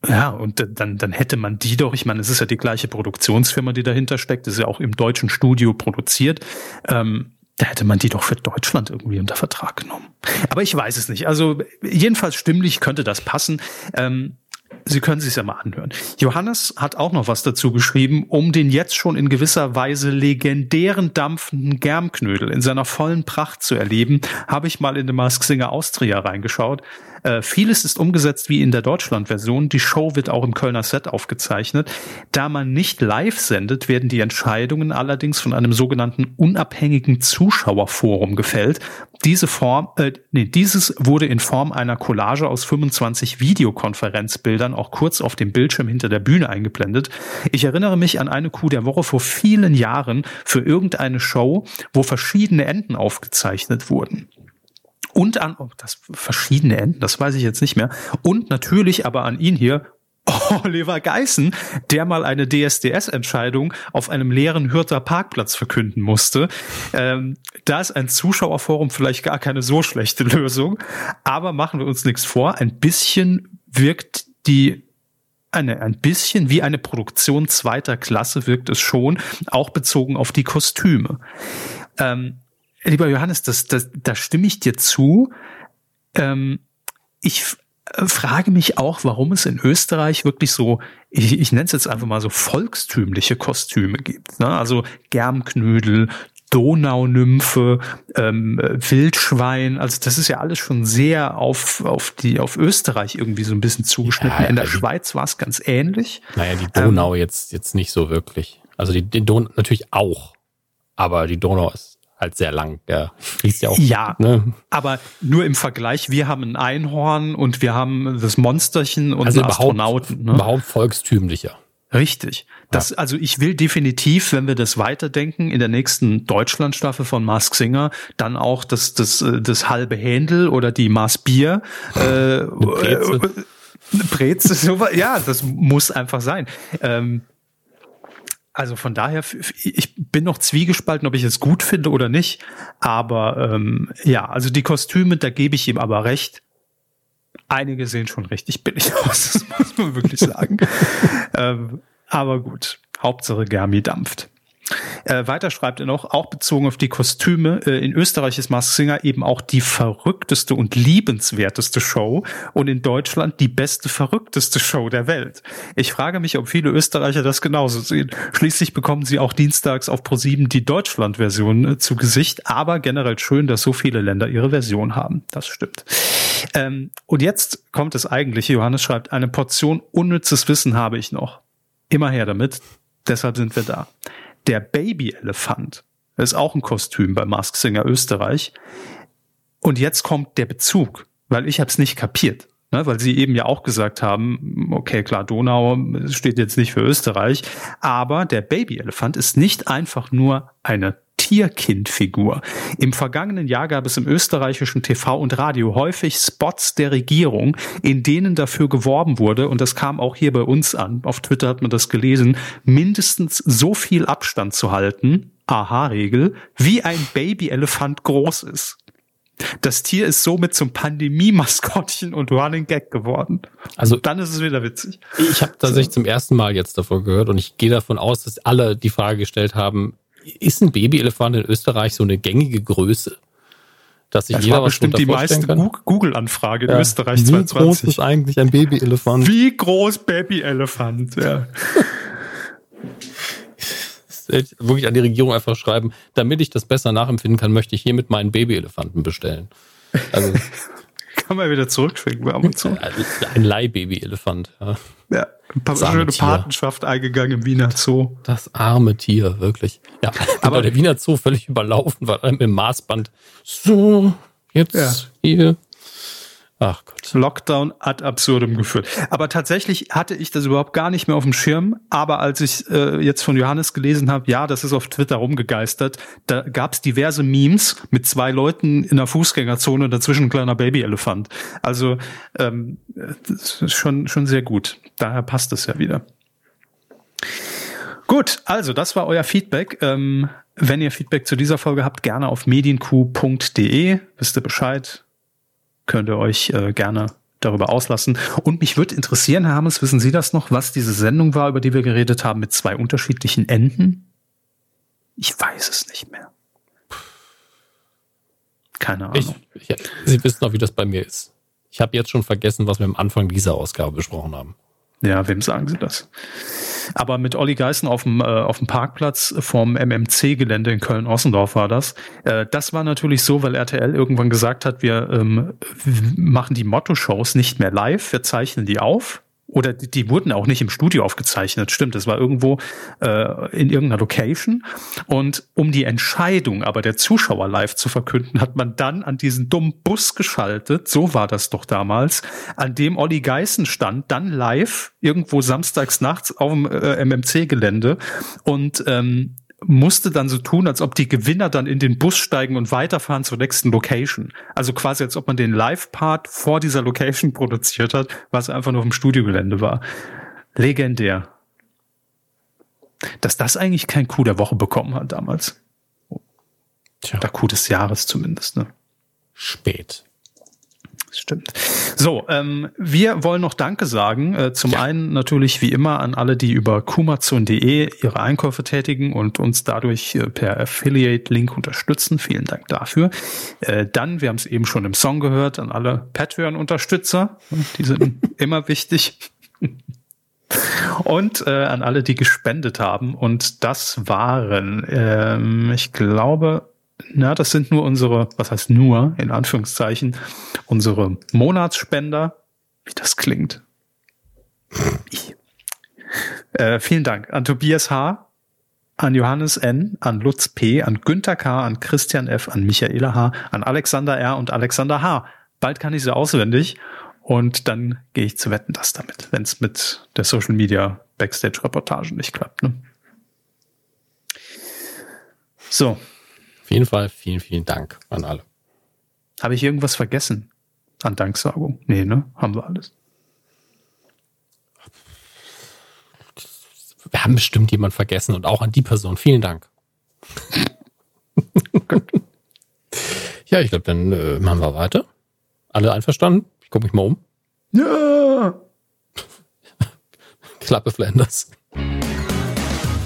Ja, und dann, dann hätte man die doch, ich meine, es ist ja die gleiche Produktionsfirma, die dahinter steckt, ist ja auch im deutschen Studio produziert. Ähm, da hätte man die doch für Deutschland irgendwie unter Vertrag genommen. Aber ich weiß es nicht. Also jedenfalls stimmlich könnte das passen. Ähm, Sie können sich ja mal anhören. Johannes hat auch noch was dazu geschrieben, um den jetzt schon in gewisser Weise legendären dampfenden Germknödel in seiner vollen Pracht zu erleben, habe ich mal in The Mask Singer Austria reingeschaut. Äh, vieles ist umgesetzt wie in der Deutschland-Version. Die Show wird auch im Kölner Set aufgezeichnet. Da man nicht live sendet, werden die Entscheidungen allerdings von einem sogenannten unabhängigen Zuschauerforum gefällt. Diese Form, äh, nee, dieses wurde in Form einer Collage aus 25 Videokonferenzbildern auch kurz auf dem Bildschirm hinter der Bühne eingeblendet. Ich erinnere mich an eine Coup der Woche vor vielen Jahren für irgendeine Show, wo verschiedene Enden aufgezeichnet wurden und an oh, das verschiedene Enden, das weiß ich jetzt nicht mehr. Und natürlich aber an ihn hier, Oliver Geißen, der mal eine DSDS-Entscheidung auf einem leeren Hürter Parkplatz verkünden musste. Ähm, da ist ein Zuschauerforum vielleicht gar keine so schlechte Lösung. Aber machen wir uns nichts vor. Ein bisschen wirkt die eine, ein bisschen wie eine Produktion zweiter Klasse wirkt es schon, auch bezogen auf die Kostüme. Ähm, lieber Johannes, das, das, da stimme ich dir zu. Ähm, ich äh, frage mich auch, warum es in Österreich wirklich so, ich, ich nenne es jetzt einfach mal so volkstümliche Kostüme gibt. Ne? Also Germknödel, Donaunymphe, ähm, Wildschwein, also das ist ja alles schon sehr auf, auf die, auf Österreich irgendwie so ein bisschen zugeschnitten. Ja, In der also, Schweiz war es ganz ähnlich. Naja, die Donau ähm, jetzt, jetzt nicht so wirklich. Also die, die Donau natürlich auch, aber die Donau ist halt sehr lang. Der fließt ja auch. Ja, ne? aber nur im Vergleich, wir haben ein Einhorn und wir haben das Monsterchen und also einen Astronauten. Ne? Überhaupt volkstümlicher. Richtig. Das, ja. also ich will definitiv, wenn wir das weiterdenken, in der nächsten Deutschlandstaffel von Mask Singer dann auch das, das, das halbe Händel oder die Maß Bier. Äh, Breze. Äh, Breze, so, ja, das muss einfach sein. Ähm, also von daher, ich bin noch zwiegespalten, ob ich es gut finde oder nicht. Aber ähm, ja, also die Kostüme, da gebe ich ihm aber recht. Einige sehen schon richtig billig aus, das muss man wirklich sagen. ähm, aber gut, Hauptsache Germi dampft. Äh, weiter schreibt er noch, auch bezogen auf die Kostüme, äh, in Österreich ist Mars Singer eben auch die verrückteste und liebenswerteste Show und in Deutschland die beste, verrückteste Show der Welt. Ich frage mich, ob viele Österreicher das genauso sehen. Schließlich bekommen sie auch dienstags auf Pro7 die Deutschland-Version äh, zu Gesicht, aber generell schön, dass so viele Länder ihre Version haben. Das stimmt. Ähm, und jetzt kommt das eigentliche. Johannes schreibt, eine Portion unnützes Wissen habe ich noch. Immer her damit. Deshalb sind wir da. Der Baby-Elefant ist auch ein Kostüm bei Mask Singer Österreich. Und jetzt kommt der Bezug, weil ich habe es nicht kapiert. Ne, weil sie eben ja auch gesagt haben, okay, klar, Donau steht jetzt nicht für Österreich, aber der Baby-Elefant ist nicht einfach nur eine Tierkindfigur. Im vergangenen Jahr gab es im österreichischen TV und Radio häufig Spots der Regierung, in denen dafür geworben wurde, und das kam auch hier bei uns an, auf Twitter hat man das gelesen, mindestens so viel Abstand zu halten, Aha-Regel, wie ein Babyelefant groß ist. Das Tier ist somit zum Pandemie-Maskottchen und Running Gag geworden. Also dann ist es wieder witzig. Ich habe tatsächlich so. zum ersten Mal jetzt davor gehört und ich gehe davon aus, dass alle die Frage gestellt haben, ist ein Babyelefant in Österreich so eine gängige Größe? Dass sich das jeder war bestimmt die meiste Google-Anfrage in ja. Österreich Wie 2020. Wie groß ist eigentlich ein Babyelefant? Wie groß Babyelefant? Ja. wirklich an die Regierung einfach schreiben, damit ich das besser nachempfinden kann, möchte ich hiermit meinen Babyelefanten bestellen. Also kann man wieder zurückschicken und zu. Ein Leihbabyelefant, ja. Ja, eine schöne Patenschaft eingegangen im Wiener Zoo. Das arme Tier, wirklich. Ja, aber der Wiener Zoo völlig überlaufen, weil einem im Maßband so, jetzt ja. hier Ach Gott. Lockdown ad absurdum geführt. Aber tatsächlich hatte ich das überhaupt gar nicht mehr auf dem Schirm. Aber als ich äh, jetzt von Johannes gelesen habe, ja, das ist auf Twitter rumgegeistert, da gab es diverse Memes mit zwei Leuten in der Fußgängerzone, dazwischen ein kleiner Babyelefant. Also ähm, das ist schon, schon sehr gut. Daher passt es ja wieder. Gut, also das war euer Feedback. Ähm, wenn ihr Feedback zu dieser Folge habt, gerne auf medienq.de. Wisst ihr Bescheid? Könnt ihr euch äh, gerne darüber auslassen. Und mich würde interessieren, Herr Hammes, wissen Sie das noch, was diese Sendung war, über die wir geredet haben, mit zwei unterschiedlichen Enden? Ich weiß es nicht mehr. Keine Ahnung. Ich, ich, Sie wissen noch, wie das bei mir ist. Ich habe jetzt schon vergessen, was wir am Anfang dieser Ausgabe besprochen haben. Ja, wem sagen Sie das? Aber mit Olli Geißen auf dem, äh, auf dem Parkplatz vom MMC-Gelände in Köln-Ossendorf war das. Äh, das war natürlich so, weil RTL irgendwann gesagt hat, wir ähm, machen die Motto-Shows nicht mehr live, wir zeichnen die auf oder die, die, wurden auch nicht im Studio aufgezeichnet, stimmt, das war irgendwo äh, in irgendeiner Location. Und um die Entscheidung aber der Zuschauer live zu verkünden, hat man dann an diesen dummen Bus geschaltet, so war das doch damals, an dem Olli Geißen stand, dann live, irgendwo samstags nachts auf dem äh, MMC-Gelände. Und ähm, musste dann so tun, als ob die Gewinner dann in den Bus steigen und weiterfahren zur nächsten Location. Also quasi, als ob man den Live-Part vor dieser Location produziert hat, was einfach nur auf dem Studiogelände war. Legendär. Dass das eigentlich kein Coup der Woche bekommen hat damals. Tja. Oder Coup des Jahres zumindest, ne? Spät. Stimmt. So, ähm, wir wollen noch Danke sagen. Äh, zum ja. einen natürlich wie immer an alle, die über kumazon.de ihre Einkäufe tätigen und uns dadurch äh, per Affiliate-Link unterstützen. Vielen Dank dafür. Äh, dann, wir haben es eben schon im Song gehört, an alle Patreon-Unterstützer. Die sind immer wichtig. Und äh, an alle, die gespendet haben. Und das waren, ähm, ich glaube, na, das sind nur unsere, was heißt nur, in Anführungszeichen, unsere Monatsspender. Wie das klingt. äh, vielen Dank an Tobias H., an Johannes N., an Lutz P., an Günther K., an Christian F., an Michaela H., an Alexander R. und Alexander H. Bald kann ich sie auswendig und dann gehe ich zu wetten das damit, wenn es mit der Social Media Backstage-Reportage nicht klappt. Ne? So, auf jeden Fall vielen, vielen Dank an alle. Habe ich irgendwas vergessen an Danksagung? Nee, ne? Haben wir alles. Wir haben bestimmt jemand vergessen und auch an die Person. Vielen Dank. ja, ich glaube, dann äh, machen wir weiter. Alle einverstanden? Ich gucke mich mal um. Ja. Klappe Flanders.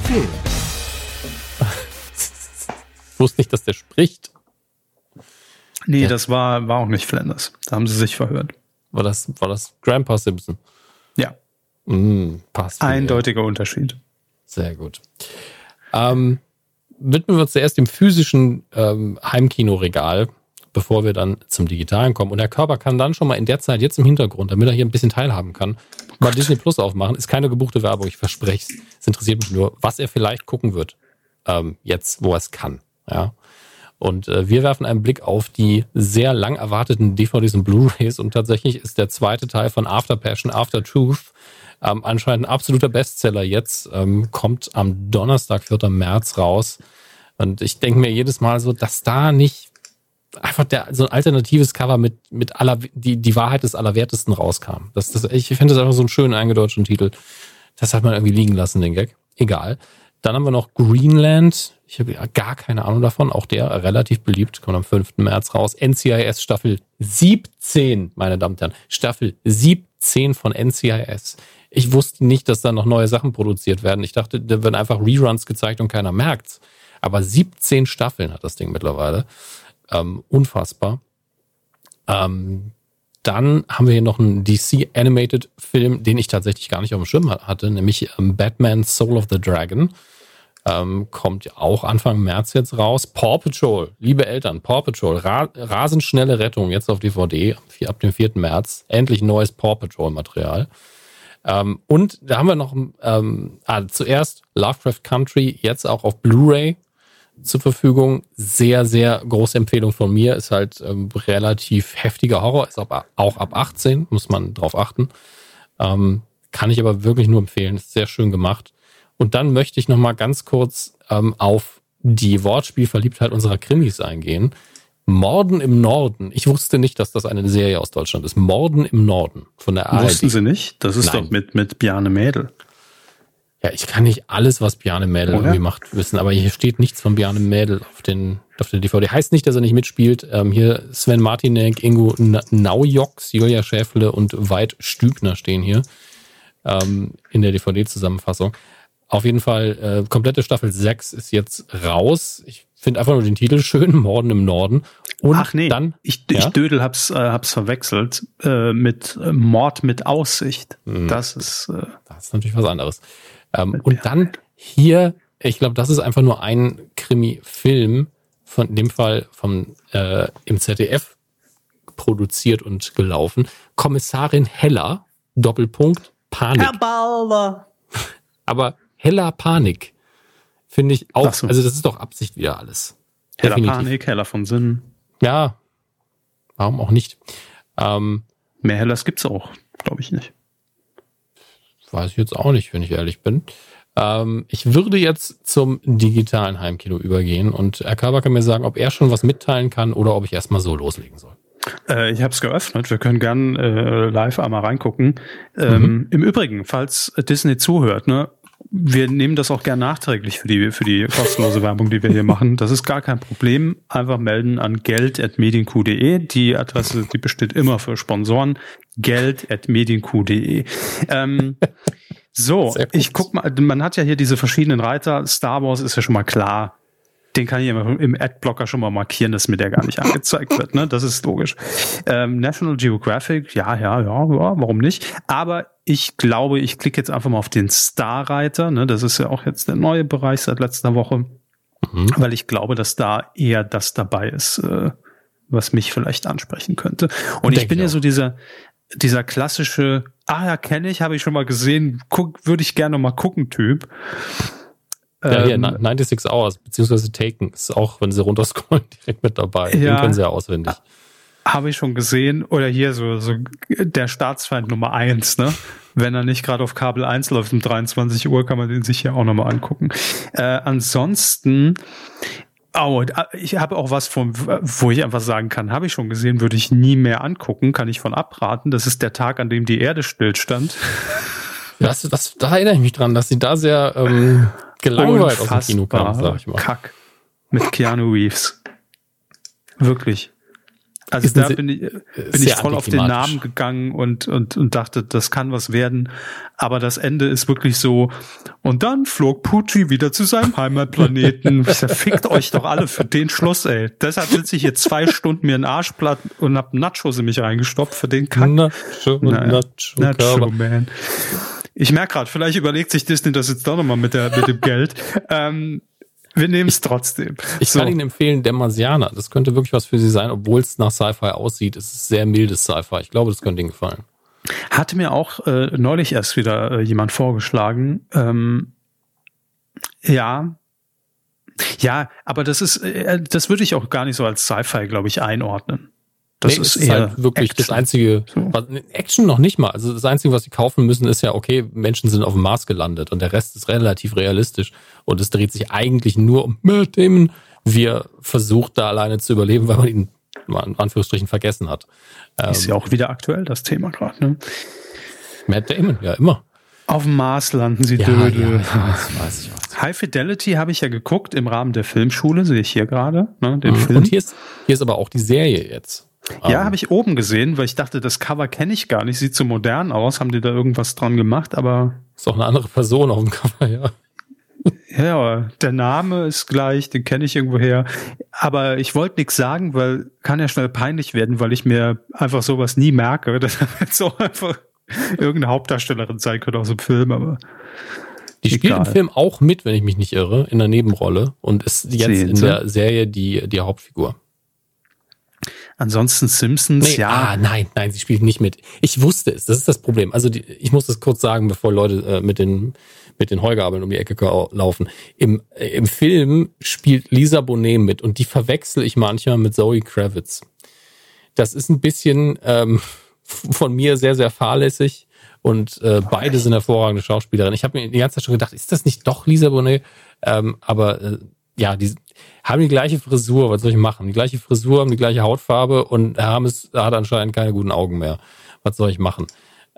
Film wusste nicht, dass der spricht. Nee, ja. das war, war auch nicht Flanders. Da haben sie sich verhört. War das, war das Grandpa Simpson? Ja. Mm, passt. Eindeutiger Unterschied. Sehr gut. Ähm, widmen wir uns zuerst dem physischen ähm, Heimkinoregal, bevor wir dann zum Digitalen kommen. Und der Körper kann dann schon mal in der Zeit jetzt im Hintergrund, damit er hier ein bisschen teilhaben kann, mal Disney Plus aufmachen. Ist keine gebuchte Werbung, ich verspreche es. Es interessiert mich nur, was er vielleicht gucken wird. Ähm, jetzt, wo er es kann. Ja. Und äh, wir werfen einen Blick auf die sehr lang erwarteten DVDs und Blu-rays und tatsächlich ist der zweite Teil von After Passion, After Truth, ähm, anscheinend ein absoluter Bestseller jetzt, ähm, kommt am Donnerstag, 4. März raus. Und ich denke mir jedes Mal so, dass da nicht einfach der, so ein alternatives Cover mit, mit aller, die, die Wahrheit des Allerwertesten rauskam. Das, das, ich finde das einfach so einen schönen eingedeutschten Titel. Das hat man irgendwie liegen lassen, den Gag. Egal. Dann haben wir noch Greenland. Ich habe gar keine Ahnung davon. Auch der relativ beliebt, kommt am 5. März raus. NCIS Staffel 17, meine Damen und Herren. Staffel 17 von NCIS. Ich wusste nicht, dass da noch neue Sachen produziert werden. Ich dachte, da werden einfach Reruns gezeigt und keiner merkt's. Aber 17 Staffeln hat das Ding mittlerweile. Ähm, unfassbar. Ähm, dann haben wir hier noch einen DC Animated Film, den ich tatsächlich gar nicht auf dem Schirm hatte, nämlich ähm, Batman Soul of the Dragon. Ähm, kommt auch Anfang März jetzt raus. Paw Patrol, liebe Eltern, Paw Patrol, ra rasend schnelle Rettung jetzt auf DVD ab dem 4. März. Endlich neues Paw Patrol Material. Ähm, und da haben wir noch ähm, ah, zuerst Lovecraft Country, jetzt auch auf Blu-ray zur Verfügung. Sehr, sehr große Empfehlung von mir. Ist halt ähm, relativ heftiger Horror, ist auch, auch ab 18, muss man drauf achten. Ähm, kann ich aber wirklich nur empfehlen. Ist sehr schön gemacht. Und dann möchte ich noch mal ganz kurz ähm, auf die Wortspielverliebtheit unserer Krimis eingehen. Morden im Norden. Ich wusste nicht, dass das eine Serie aus Deutschland ist. Morden im Norden von der ARD. Wussten Sie nicht? Das ist Nein. doch mit, mit Bjarne Mädel. Ja, ich kann nicht alles, was Bjarne Mädel Oder? irgendwie macht, wissen, aber hier steht nichts von Bjarne Mädel auf, den, auf der DVD. Heißt nicht, dass er nicht mitspielt. Ähm, hier Sven Martinek, Ingo Naujoks, Julia Schäfle und Veit Stübner stehen hier ähm, in der DVD-Zusammenfassung. Auf jeden Fall, äh, komplette Staffel 6 ist jetzt raus. Ich finde einfach nur den Titel schön, Morden im Norden. Und Ach nee, dann, ich, ja? ich Dödel hab's, äh, hab's verwechselt äh, mit äh, Mord mit Aussicht. Mhm. Das ist äh, das ist natürlich was anderes. Ähm, und dann hier, ich glaube, das ist einfach nur ein Krimi-Film, von in dem Fall vom äh, im ZDF produziert und gelaufen. Kommissarin Heller, Doppelpunkt, Panik. Herr Balder. Aber Heller Panik finde ich auch, so. also das ist doch Absicht wieder alles. Heller Definitiv. Panik, Heller von Sinn. Ja, warum auch nicht? Ähm, Mehr Hellers gibt's auch, glaube ich nicht. Weiß ich jetzt auch nicht, wenn ich ehrlich bin. Ähm, ich würde jetzt zum digitalen Heimkino übergehen und Herr Körber kann mir sagen, ob er schon was mitteilen kann oder ob ich erstmal so loslegen soll. Äh, ich habe es geöffnet. Wir können gern äh, live einmal reingucken. Ähm, mhm. Im Übrigen, falls Disney zuhört, ne, wir nehmen das auch gern nachträglich für die, für die kostenlose Werbung, die wir hier machen. Das ist gar kein Problem. Einfach melden an geld.medienq.de. Die Adresse, die besteht immer für Sponsoren. geld.medienq.de. Ähm, so, ich guck mal, man hat ja hier diese verschiedenen Reiter. Star Wars ist ja schon mal klar den kann ich im Adblocker schon mal markieren, dass mir der gar nicht angezeigt wird. Ne? Das ist logisch. Ähm, National Geographic, ja, ja, ja, ja, warum nicht? Aber ich glaube, ich klicke jetzt einfach mal auf den Star-Reiter. Ne? Das ist ja auch jetzt der neue Bereich seit letzter Woche. Mhm. Weil ich glaube, dass da eher das dabei ist, äh, was mich vielleicht ansprechen könnte. Und Denk ich bin ja so dieser, dieser klassische, ah ja, kenne ich, habe ich schon mal gesehen, guck, würde ich gerne mal gucken, Typ. Ja, hier, ähm, 96 Hours, beziehungsweise Taken ist auch, wenn sie runterscrollen, direkt mit dabei. Ja, Den können sie ja auswendig. Habe ich schon gesehen. Oder hier so, so der Staatsfeind Nummer eins, ne? Wenn er nicht gerade auf Kabel 1 läuft um 23 Uhr, kann man den sich hier auch nochmal angucken. Äh, ansonsten, oh, ich habe auch was von, wo ich einfach sagen kann, habe ich schon gesehen, würde ich nie mehr angucken, kann ich von abraten. Das ist der Tag, an dem die Erde stillstand. Das, das, da erinnere ich mich dran, dass sie da sehr ähm, gelangweilt aus dem Kino kam, sag ich mal. Kack. Mit Keanu Reeves. Wirklich. Also da bin ich, bin ich voll auf den Namen gegangen und, und, und dachte, das kann was werden. Aber das Ende ist wirklich so. Und dann flog Pucci wieder zu seinem Heimatplaneten. Fickt euch doch alle für den Schluss, ey. Deshalb sitze ich hier zwei Stunden mir in Arschblatt und hab Nachos in mich reingestopft für den Kack. Nacho, naja. Nacho, Nacho, man. Ich merke gerade, vielleicht überlegt sich Disney das jetzt doch nochmal mit, der, mit dem Geld. Ähm, wir nehmen es trotzdem. Ich so. kann Ihnen empfehlen, Der Marsianer. Das könnte wirklich was für Sie sein, obwohl es nach Sci-Fi aussieht. Es ist sehr mildes Sci-Fi. Ich glaube, das könnte Ihnen gefallen. Hatte mir auch äh, neulich erst wieder äh, jemand vorgeschlagen. Ähm, ja. Ja, aber das ist, äh, das würde ich auch gar nicht so als Sci-Fi, glaube ich, einordnen. Das nee, ist, ist halt wirklich Action. das einzige, was, Action noch nicht mal. Also das einzige, was sie kaufen müssen, ist ja, okay, Menschen sind auf dem Mars gelandet und der Rest ist relativ realistisch und es dreht sich eigentlich nur um Matt Damon. Wir versucht da alleine zu überleben, weil man ihn mal in Anführungsstrichen vergessen hat. Ist ähm, ja auch wieder aktuell das Thema gerade, ne? Matt Damon, ja immer. Auf dem Mars landen sie ja, Dödel. Ja, weiß, weiß, ich weiß. High Fidelity habe ich ja geguckt im Rahmen der Filmschule, sehe ich hier gerade, ne, den mhm. Film. Und hier ist, hier ist aber auch die Serie jetzt. Ja, um, ähm. habe ich oben gesehen, weil ich dachte, das Cover kenne ich gar nicht, sieht so modern aus, haben die da irgendwas dran gemacht, aber. Ist auch eine andere Person auf dem Cover, ja. Ja, der Name ist gleich, den kenne ich irgendwo her. Aber ich wollte nichts sagen, weil kann ja schnell peinlich werden, weil ich mir einfach sowas nie merke. Das wird so einfach irgendeine Hauptdarstellerin sein könnte aus dem Film, aber. Die spielt im Film auch mit, wenn ich mich nicht irre, in der Nebenrolle und ist jetzt Sehen in der Serie die, die Hauptfigur. Ansonsten Simpsons, nee, ja. Ah, nein, nein, sie spielt nicht mit. Ich wusste es, das ist das Problem. Also die, ich muss das kurz sagen, bevor Leute äh, mit den mit den Heugabeln um die Ecke laufen. Im, äh, Im Film spielt Lisa Bonet mit und die verwechsel ich manchmal mit Zoe Kravitz. Das ist ein bisschen ähm, von mir sehr, sehr fahrlässig und äh, beide sind hervorragende Schauspielerinnen. Ich habe mir die ganze Zeit schon gedacht, ist das nicht doch Lisa Bonet? Ähm, aber äh, ja, die haben die gleiche Frisur, was soll ich machen? Die gleiche Frisur, haben die gleiche Hautfarbe und Hermes hat anscheinend keine guten Augen mehr. Was soll ich machen?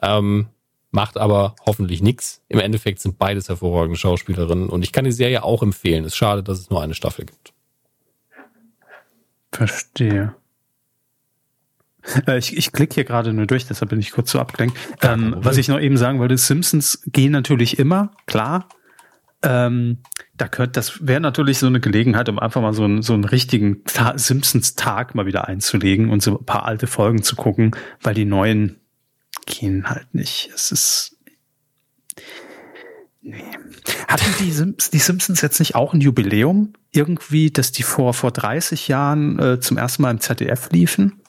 Ähm, macht aber hoffentlich nichts. Im Endeffekt sind beides hervorragende Schauspielerinnen und ich kann die Serie auch empfehlen. Es ist schade, dass es nur eine Staffel gibt. Verstehe. Äh, ich, ich klicke hier gerade nur durch, deshalb bin ich kurz so abgelenkt. Ähm, was ich noch eben sagen wollte, Simpsons gehen natürlich immer, klar. Ähm, da könnte, das wäre natürlich so eine Gelegenheit, um einfach mal so einen, so einen richtigen Simpsons-Tag mal wieder einzulegen und so ein paar alte Folgen zu gucken, weil die neuen gehen halt nicht. Es ist. Nee. Hatten die, Simps, die Simpsons jetzt nicht auch ein Jubiläum? Irgendwie, dass die vor, vor 30 Jahren äh, zum ersten Mal im ZDF liefen?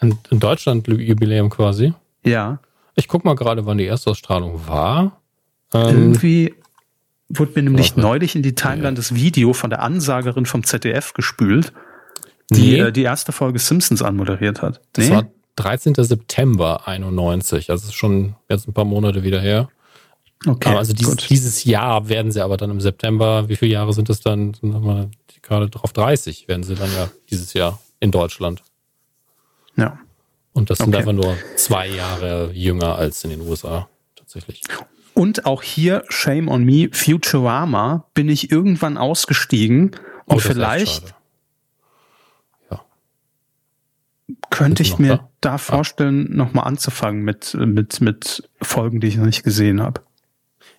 In, in Deutschland Jubiläum quasi? Ja. Ich guck mal gerade, wann die Erstausstrahlung war. Ähm, Irgendwie wurde mir nämlich neulich in die Timeline das Video von der Ansagerin vom ZDF gespült, die nee. äh, die erste Folge Simpsons anmoderiert hat. Das nee? war 13. September 91, also ist schon jetzt ein paar Monate wieder her. Okay. Also dies, dieses Jahr werden sie aber dann im September, wie viele Jahre sind es dann? Sind wir gerade drauf 30 werden sie dann ja dieses Jahr in Deutschland. Ja. Und das sind okay. einfach nur zwei Jahre jünger als in den USA tatsächlich. Und auch hier, Shame on Me, Futurama, bin ich irgendwann ausgestiegen und oh, vielleicht ja. könnte ich mir da, da ah. vorstellen, ah. nochmal anzufangen mit, mit, mit Folgen, die ich noch nicht gesehen habe.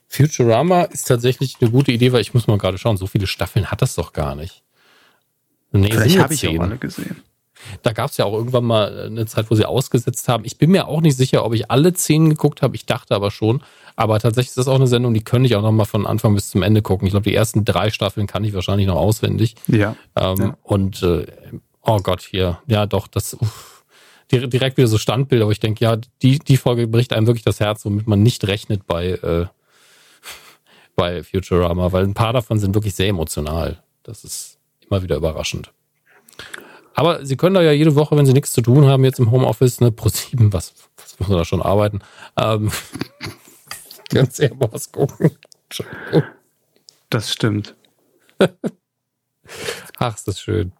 Futurama ist tatsächlich eine gute Idee, weil ich muss mal gerade schauen, so viele Staffeln hat das doch gar nicht. Nee, Vielleicht habe ich auch alle gesehen. Da gab es ja auch irgendwann mal eine Zeit, wo sie ausgesetzt haben. Ich bin mir auch nicht sicher, ob ich alle zehn geguckt habe. Ich dachte aber schon. Aber tatsächlich ist das auch eine Sendung, die könnte ich auch noch mal von Anfang bis zum Ende gucken. Ich glaube, die ersten drei Staffeln kann ich wahrscheinlich noch auswendig. Ja. Ähm, ja. Und äh, oh Gott, hier, ja doch, das uff, direkt wieder so Standbilder, wo ich denke, ja, die, die Folge bricht einem wirklich das Herz, womit man nicht rechnet bei äh, bei Futurama, weil ein paar davon sind wirklich sehr emotional. Das ist immer wieder überraschend. Aber Sie können da ja jede Woche, wenn Sie nichts zu tun haben, jetzt im Homeoffice, ne, pro sieben, was, was muss man da schon arbeiten? Ähm, sehr was gucken. Das stimmt. Ach, ist das schön.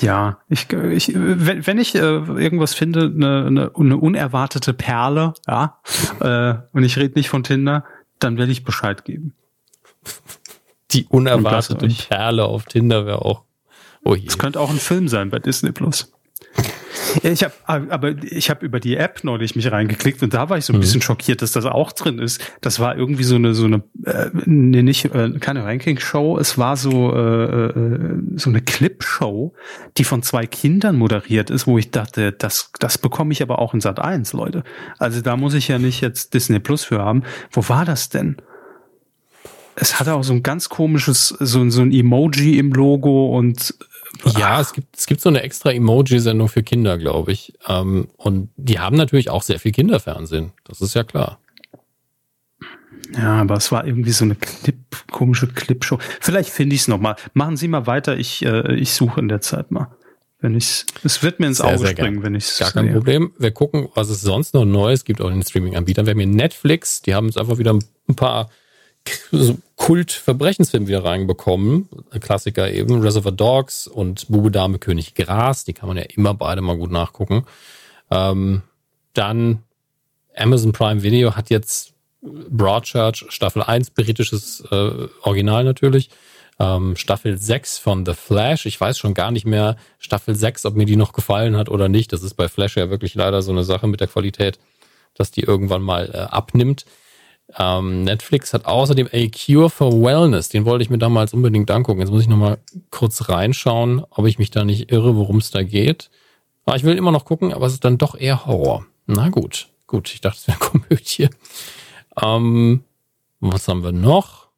Ja, ich, ich, wenn, wenn ich äh, irgendwas finde, eine, eine, eine unerwartete Perle, ja, äh, und ich rede nicht von Tinder, dann werde ich Bescheid geben. Die unerwartete Perle auf Tinder wäre auch. Oh je. Es könnte auch ein Film sein bei Disney Plus. Ich habe aber ich habe über die App neulich mich reingeklickt und da war ich so ein mhm. bisschen schockiert, dass das auch drin ist. Das war irgendwie so eine so eine äh, nee, nicht äh, keine Ranking Show, es war so äh, äh, so eine Clip Show, die von zwei Kindern moderiert ist, wo ich dachte, das das bekomme ich aber auch in Sat 1, Leute. Also da muss ich ja nicht jetzt Disney Plus für haben. Wo war das denn? Es hatte auch so ein ganz komisches, so, so ein Emoji im Logo und ja, es gibt, es gibt so eine extra Emoji-Sendung für Kinder, glaube ich. Ähm, und die haben natürlich auch sehr viel Kinderfernsehen. Das ist ja klar. Ja, aber es war irgendwie so eine Clip, komische Clipshow. Vielleicht finde ich es nochmal. Machen Sie mal weiter, ich, äh, ich suche in der Zeit mal. Wenn ich es wird mir ins Auge sehr springen, wenn ich es Gar kein sehe. Problem. Wir gucken, was es sonst noch Neues gibt auch in den Streaming-Anbietern. Wir haben hier Netflix, die haben uns einfach wieder ein paar Kult-Verbrechensfilm wieder reinbekommen. Klassiker eben, Reservoir Dogs und Bube Dame König Gras. Die kann man ja immer beide mal gut nachgucken. Ähm, dann Amazon Prime Video hat jetzt Broadchurch Staffel 1, britisches äh, Original natürlich. Ähm, Staffel 6 von The Flash. Ich weiß schon gar nicht mehr Staffel 6, ob mir die noch gefallen hat oder nicht. Das ist bei Flash ja wirklich leider so eine Sache mit der Qualität, dass die irgendwann mal äh, abnimmt. Ähm, Netflix hat außerdem A Cure for Wellness. Den wollte ich mir damals unbedingt angucken. Jetzt muss ich nochmal kurz reinschauen, ob ich mich da nicht irre, worum es da geht. Aber ich will immer noch gucken, aber es ist dann doch eher Horror. Na gut, gut. Ich dachte, es wäre Komödie. Ähm, was haben wir noch?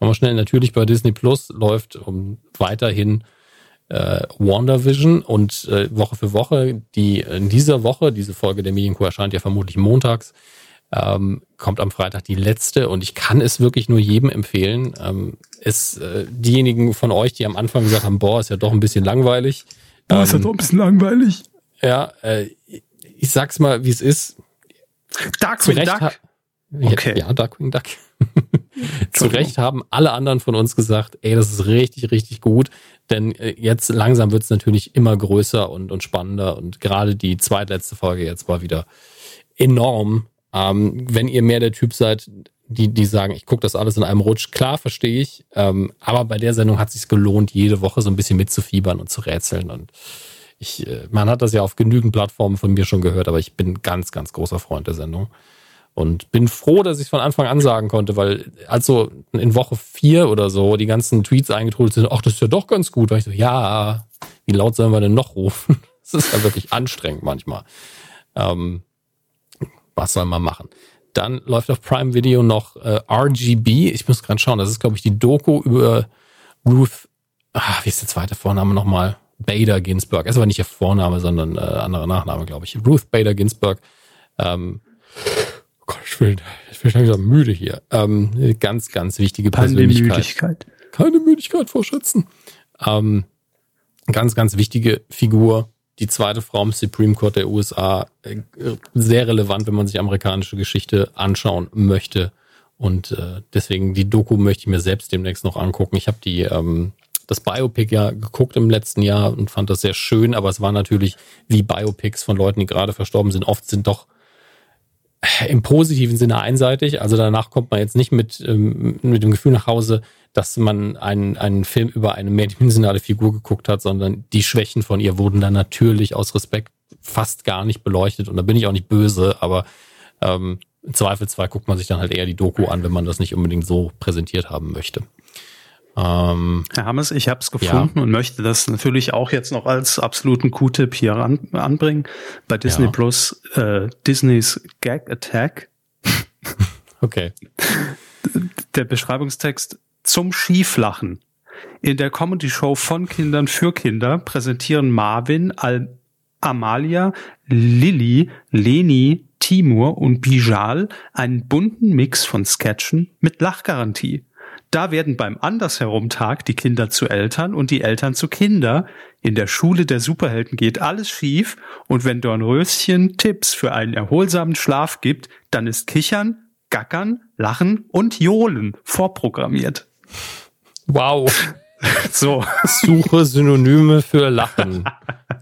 Haben wir schnell natürlich bei Disney Plus läuft um, weiterhin äh, WandaVision und äh, Woche für Woche, die in dieser Woche, diese Folge der Medienco erscheint ja vermutlich montags, ähm, kommt am Freitag die letzte und ich kann es wirklich nur jedem empfehlen. Ähm, ist äh, diejenigen von euch, die am Anfang gesagt haben, boah, ist ja doch ein bisschen langweilig. Boah, ist ja ähm, doch ein bisschen langweilig. Ja, äh, ich sag's mal, wie es ist. Darkwing Duck. Okay. Ja, Darkwing Duck. Zu Recht haben alle anderen von uns gesagt, ey, das ist richtig, richtig gut. Denn äh, jetzt langsam wird's natürlich immer größer und, und spannender. Und gerade die zweitletzte Folge jetzt war wieder enorm. Ähm, wenn ihr mehr der Typ seid, die, die sagen, ich gucke das alles in einem Rutsch, klar, verstehe ich. Ähm, aber bei der Sendung hat es sich gelohnt, jede Woche so ein bisschen mitzufiebern und zu rätseln. Und ich, äh, man hat das ja auf genügend Plattformen von mir schon gehört, aber ich bin ganz, ganz großer Freund der Sendung. Und bin froh, dass ich es von Anfang an sagen konnte, weil also in Woche vier oder so die ganzen Tweets eingetrudelt sind, ach, das ist ja doch ganz gut. Weil ich so, ja, wie laut sollen wir denn noch rufen? Das ist ja wirklich anstrengend manchmal. Ähm, was soll man machen? Dann läuft auf Prime Video noch äh, RGB. Ich muss gerade schauen, das ist, glaube ich, die Doku über Ruth, ach, wie ist der zweite Vorname nochmal? Bader Ginsburg. Ist aber nicht ihr Vorname, sondern äh, anderer Nachname, glaube ich. Ruth Bader Ginsburg. Ähm, oh Gott, ich bin, ich bin langsam müde hier. Ähm, ganz, ganz wichtige Persönlichkeit. Keine Müdigkeit. Keine Müdigkeit vor Schützen. Ähm, ganz, ganz wichtige Figur die zweite Frau im Supreme Court der USA äh, sehr relevant, wenn man sich amerikanische Geschichte anschauen möchte. Und äh, deswegen die Doku möchte ich mir selbst demnächst noch angucken. Ich habe die ähm, das Biopic ja geguckt im letzten Jahr und fand das sehr schön, aber es war natürlich wie Biopics von Leuten, die gerade verstorben sind, oft sind doch im positiven Sinne einseitig. Also danach kommt man jetzt nicht mit, ähm, mit dem Gefühl nach Hause, dass man einen, einen Film über eine mehrdimensionale Figur geguckt hat, sondern die Schwächen von ihr wurden dann natürlich aus Respekt fast gar nicht beleuchtet. Und da bin ich auch nicht böse, aber ähm, im Zweifelsfall guckt man sich dann halt eher die Doku an, wenn man das nicht unbedingt so präsentiert haben möchte. Ähm, Herr Hammes, ich habe es gefunden ja. und möchte das natürlich auch jetzt noch als absoluten Q-Tipp hier an, anbringen. Bei Disney ja. Plus äh, Disneys Gag Attack. okay. Der Beschreibungstext zum Schieflachen. In der Comedy-Show von Kindern für Kinder präsentieren Marvin, Al Amalia, Lilly, Leni, Timur und Bijal einen bunten Mix von Sketchen mit Lachgarantie. Da werden beim Andersherum-Tag die Kinder zu Eltern und die Eltern zu Kinder. In der Schule der Superhelden geht alles schief und wenn Dornröschen Tipps für einen erholsamen Schlaf gibt, dann ist Kichern, Gackern, Lachen und Johlen vorprogrammiert. Wow. So. Suche Synonyme für Lachen.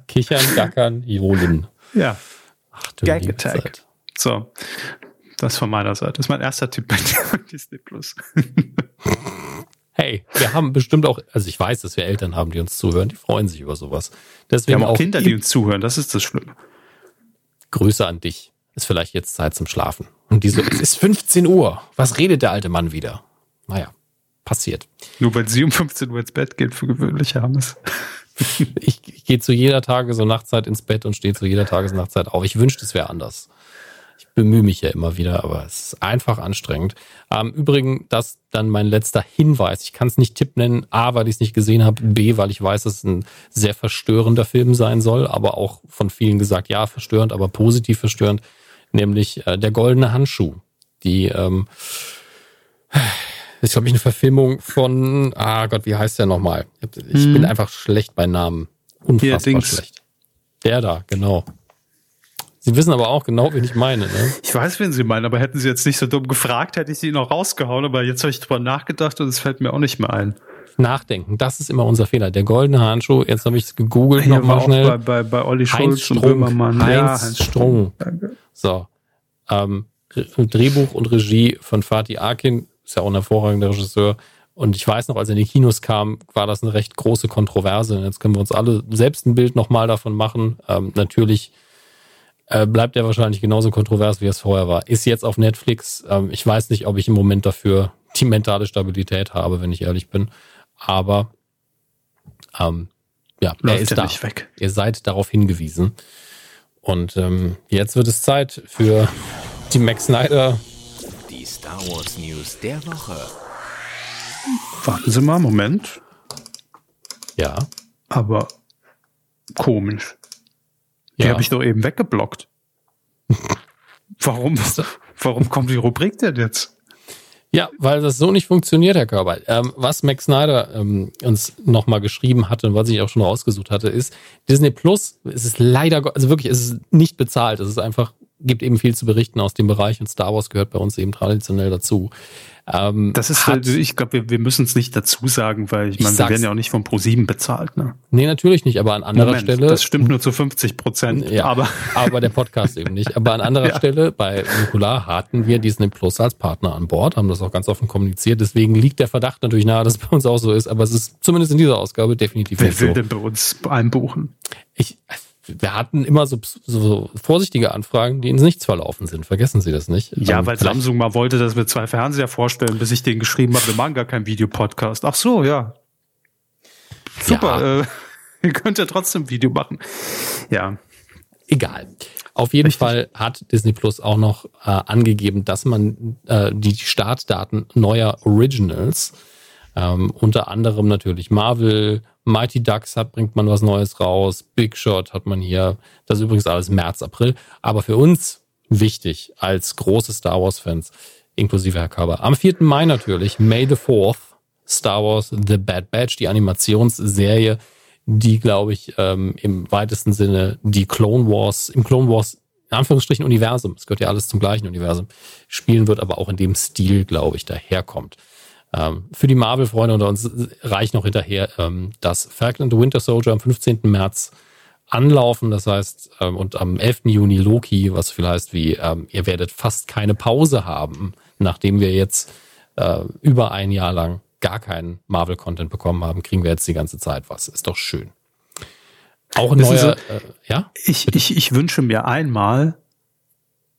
Kichern, Gackern, Johlen. Ja. Ach, du Gag Attack. Zeit. So. Das von meiner Seite. Das ist mein erster Tipp bei Disney Plus. hey, wir haben bestimmt auch, also ich weiß, dass wir Eltern haben, die uns zuhören, die freuen sich über sowas. Deswegen wir haben auch Kinder, die uns zuhören, das ist das Schlimme. Grüße an dich. Ist vielleicht jetzt Zeit zum Schlafen. Und diese, es ist 15 Uhr. Was redet der alte Mann wieder? Naja, passiert. Nur weil sie um 15 Uhr ins Bett geht, für gewöhnlich haben es. ich, ich gehe zu jeder Tages- und Nachtzeit ins Bett und stehe zu jeder Tages- und Nachtzeit auf. Ich wünschte, es wäre anders bemühe mich ja immer wieder, aber es ist einfach anstrengend. Ähm, Übrigens, das dann mein letzter Hinweis. Ich kann es nicht Tipp nennen, A, weil ich es nicht gesehen habe, B, weil ich weiß, dass es ein sehr verstörender Film sein soll, aber auch von vielen gesagt, ja, verstörend, aber positiv verstörend, nämlich äh, Der goldene Handschuh. Die ähm, ist, glaube ich, eine Verfilmung von, ah Gott, wie heißt der nochmal? Ich hm. bin einfach schlecht bei Namen. Unfassbar schlecht. Der da, genau. Sie wissen aber auch genau, wen ich meine. Ne? Ich weiß, wen Sie meinen, aber hätten Sie jetzt nicht so dumm gefragt, hätte ich Sie noch rausgehauen. Aber jetzt habe ich drüber nachgedacht und es fällt mir auch nicht mehr ein. Nachdenken, das ist immer unser Fehler. Der goldene Handschuh, jetzt habe ich es gegoogelt nochmal schnell. Bei, bei, bei Olli Schulz Heinz Strunk, und Böhmermann. Heinz, ja, Heinz Strunk. Danke. So. Ähm, Drehbuch und Regie von Fatih Akin, ist ja auch ein hervorragender Regisseur. Und ich weiß noch, als er in die Kinos kam, war das eine recht große Kontroverse. Jetzt können wir uns alle selbst ein Bild nochmal davon machen. Ähm, natürlich äh, bleibt er wahrscheinlich genauso kontrovers, wie es vorher war. Ist jetzt auf Netflix. Ähm, ich weiß nicht, ob ich im Moment dafür die mentale Stabilität habe, wenn ich ehrlich bin. Aber ähm, ja, Läuft er ist da. Nicht weg. Ihr seid darauf hingewiesen. Und ähm, jetzt wird es Zeit für die Max Snyder. Die Star Wars News der Woche. Warten Sie mal, Moment. Ja. Aber komisch. Die ja. habe ich doch eben weggeblockt. warum, warum kommt die Rubrik denn jetzt? Ja, weil das so nicht funktioniert, Herr Körber. Ähm, was Max Snyder ähm, uns nochmal geschrieben hatte und was ich auch schon rausgesucht hatte, ist, Disney Plus, es ist leider, also wirklich, es ist nicht bezahlt. Es ist einfach, gibt eben viel zu berichten aus dem Bereich und Star Wars gehört bei uns eben traditionell dazu. Ähm, das ist, hat, ich glaube, wir, wir müssen es nicht dazu sagen, weil ich, ich meine, wir werden ja auch nicht von ProSieben bezahlt. Ne? Nee, natürlich nicht, aber an anderer Moment, Stelle. Das stimmt nur zu 50 Prozent. Ja, aber, aber der Podcast eben nicht. Aber an anderer ja. Stelle, bei Nukular hatten wir Disney Plus als Partner an Bord, haben das auch ganz offen kommuniziert. Deswegen liegt der Verdacht natürlich nahe, dass es bei uns auch so ist, aber es ist zumindest in dieser Ausgabe definitiv Wer nicht so. Wer will denn bei uns einbuchen? Ich, wir hatten immer so, so vorsichtige Anfragen, die ins Nichts verlaufen sind. Vergessen Sie das nicht. Ja, ähm, weil Samsung mal wollte, dass wir zwei Fernseher vorstellen, bis ich denen geschrieben habe, wir machen gar keinen Videopodcast. Ach so, ja. Super. Ja. Äh, ihr könnt ja trotzdem Video machen. Ja. Egal. Auf jeden Richtig. Fall hat Disney Plus auch noch äh, angegeben, dass man äh, die Startdaten neuer Originals, ähm, unter anderem natürlich Marvel, Mighty Ducks hat, bringt man was Neues raus. Big Shot hat man hier. Das ist übrigens alles März, April. Aber für uns wichtig als große Star Wars Fans, inklusive Herr Körber. Am 4. Mai natürlich, May the 4th, Star Wars The Bad Batch, die Animationsserie, die, glaube ich, ähm, im weitesten Sinne die Clone Wars, im Clone Wars, in Anführungsstrichen Universum, es gehört ja alles zum gleichen Universum, spielen wird, aber auch in dem Stil, glaube ich, daherkommt. Ähm, für die Marvel-Freunde unter uns reicht noch hinterher, ähm, dass Falcon and the Winter Soldier am 15. März anlaufen. Das heißt, ähm, und am 11. Juni Loki, was viel heißt wie, ähm, ihr werdet fast keine Pause haben, nachdem wir jetzt äh, über ein Jahr lang gar keinen Marvel-Content bekommen haben, kriegen wir jetzt die ganze Zeit was. Ist doch schön. Auch ein neuer, ist, äh, ja? Ich, ich, ich wünsche mir einmal,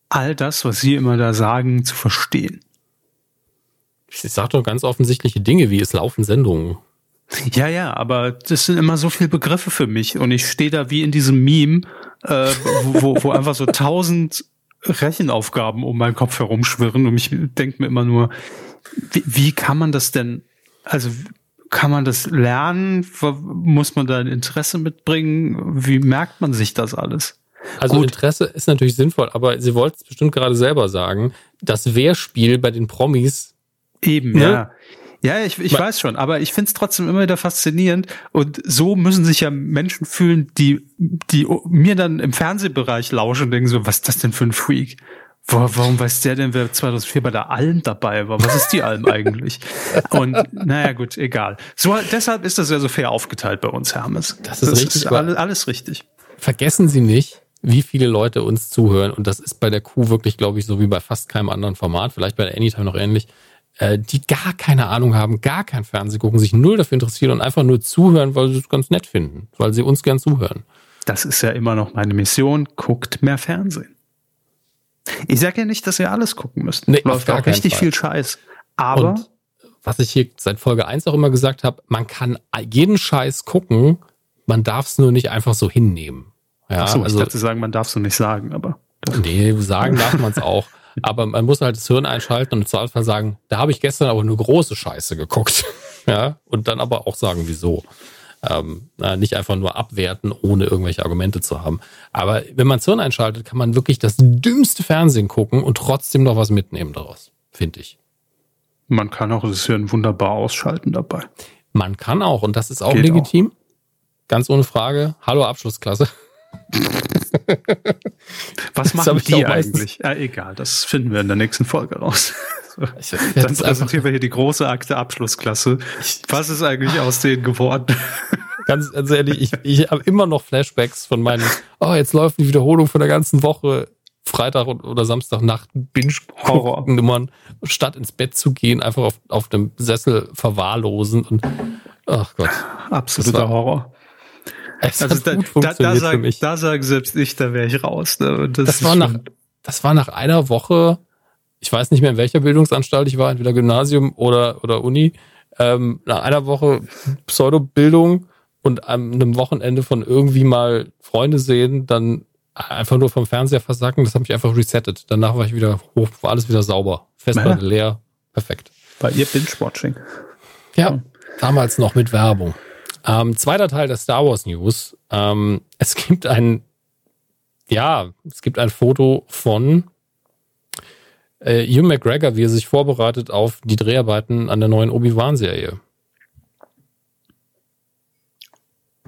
all das, was Sie immer da sagen, zu verstehen. Ich sage doch ganz offensichtliche Dinge, wie es laufen Sendungen. Ja, ja, aber das sind immer so viele Begriffe für mich und ich stehe da wie in diesem Meme, äh, wo, wo einfach so tausend Rechenaufgaben um meinen Kopf herumschwirren und ich denke mir immer nur, wie, wie kann man das denn, also kann man das lernen? Muss man da ein Interesse mitbringen? Wie merkt man sich das alles? Also Gut. Interesse ist natürlich sinnvoll, aber Sie wollten es bestimmt gerade selber sagen, das Wehrspiel bei den Promis Eben, ne? ja. Ja, ich, ich weiß schon, aber ich finde es trotzdem immer wieder faszinierend. Und so müssen sich ja Menschen fühlen, die, die mir dann im Fernsehbereich lauschen und denken so, was ist das denn für ein Freak? Warum weiß der denn, wer 2004 bei der Alm dabei war? Was ist die Alm eigentlich? Und naja, gut, egal. So, deshalb ist das ja so fair aufgeteilt bei uns, Hermes. Das ist das richtig. Ist alles, alles richtig. Vergessen Sie nicht, wie viele Leute uns zuhören. Und das ist bei der Kuh wirklich, glaube ich, so wie bei fast keinem anderen Format. Vielleicht bei der Anytime noch ähnlich äh, die gar keine Ahnung haben, gar kein Fernsehen gucken, sich null dafür interessieren und einfach nur zuhören, weil sie es ganz nett finden, weil sie uns gern zuhören. Das ist ja immer noch meine Mission. Guckt mehr Fernsehen. Ich sage ja nicht, dass ihr alles gucken müsst. Nee, Läuft auch richtig Fall. viel Scheiß. Aber. Und was ich hier seit Folge 1 auch immer gesagt habe, man kann jeden Scheiß gucken, man darf es nur nicht einfach so hinnehmen. Ja, Ach so, also, ich dachte sagen, man darf es so nicht sagen, aber. Nee, sagen darf man es auch. Aber man muss halt das Hirn einschalten und im Zweifelsfall sagen, da habe ich gestern aber nur große Scheiße geguckt. ja, und dann aber auch sagen, wieso. Ähm, nicht einfach nur abwerten, ohne irgendwelche Argumente zu haben. Aber wenn man das Hirn einschaltet, kann man wirklich das dümmste Fernsehen gucken und trotzdem noch was mitnehmen daraus, finde ich. Man kann auch das Hirn wunderbar ausschalten dabei. Man kann auch, und das ist auch Geht legitim. Auch. Ganz ohne Frage. Hallo Abschlussklasse. Was machen die eigentlich? Ja, egal, das finden wir in der nächsten Folge raus. Ich, Dann präsentieren wir hier die große Akte Abschlussklasse. Was ist eigentlich aus denen geworden? Ganz, ganz ehrlich, ich, ich habe immer noch Flashbacks von meinen, oh, jetzt läuft die Wiederholung von der ganzen Woche. Freitag oder Samstagnacht binge Horror nummern statt ins Bett zu gehen, einfach auf, auf dem Sessel verwahrlosen und ach Gott. Absoluter Horror. Es also da, da, da, sag, da sagen selbst ich, da wäre ich raus. Ne? Das, das war nach, das war nach einer Woche, ich weiß nicht mehr, in welcher Bildungsanstalt ich war, entweder Gymnasium oder, oder Uni, ähm, nach einer Woche Pseudobildung und an einem Wochenende von irgendwie mal Freunde sehen, dann einfach nur vom Fernseher versacken, das habe ich einfach resettet. Danach war ich wieder hoch, war alles wieder sauber. Festplatte leer, perfekt. Bei ihr Binge-Watching. Ja, damals noch mit Werbung. Ähm, zweiter Teil der Star Wars News. Ähm, es gibt ein, ja, es gibt ein Foto von äh, Hugh McGregor, wie er sich vorbereitet auf die Dreharbeiten an der neuen Obi-Wan-Serie.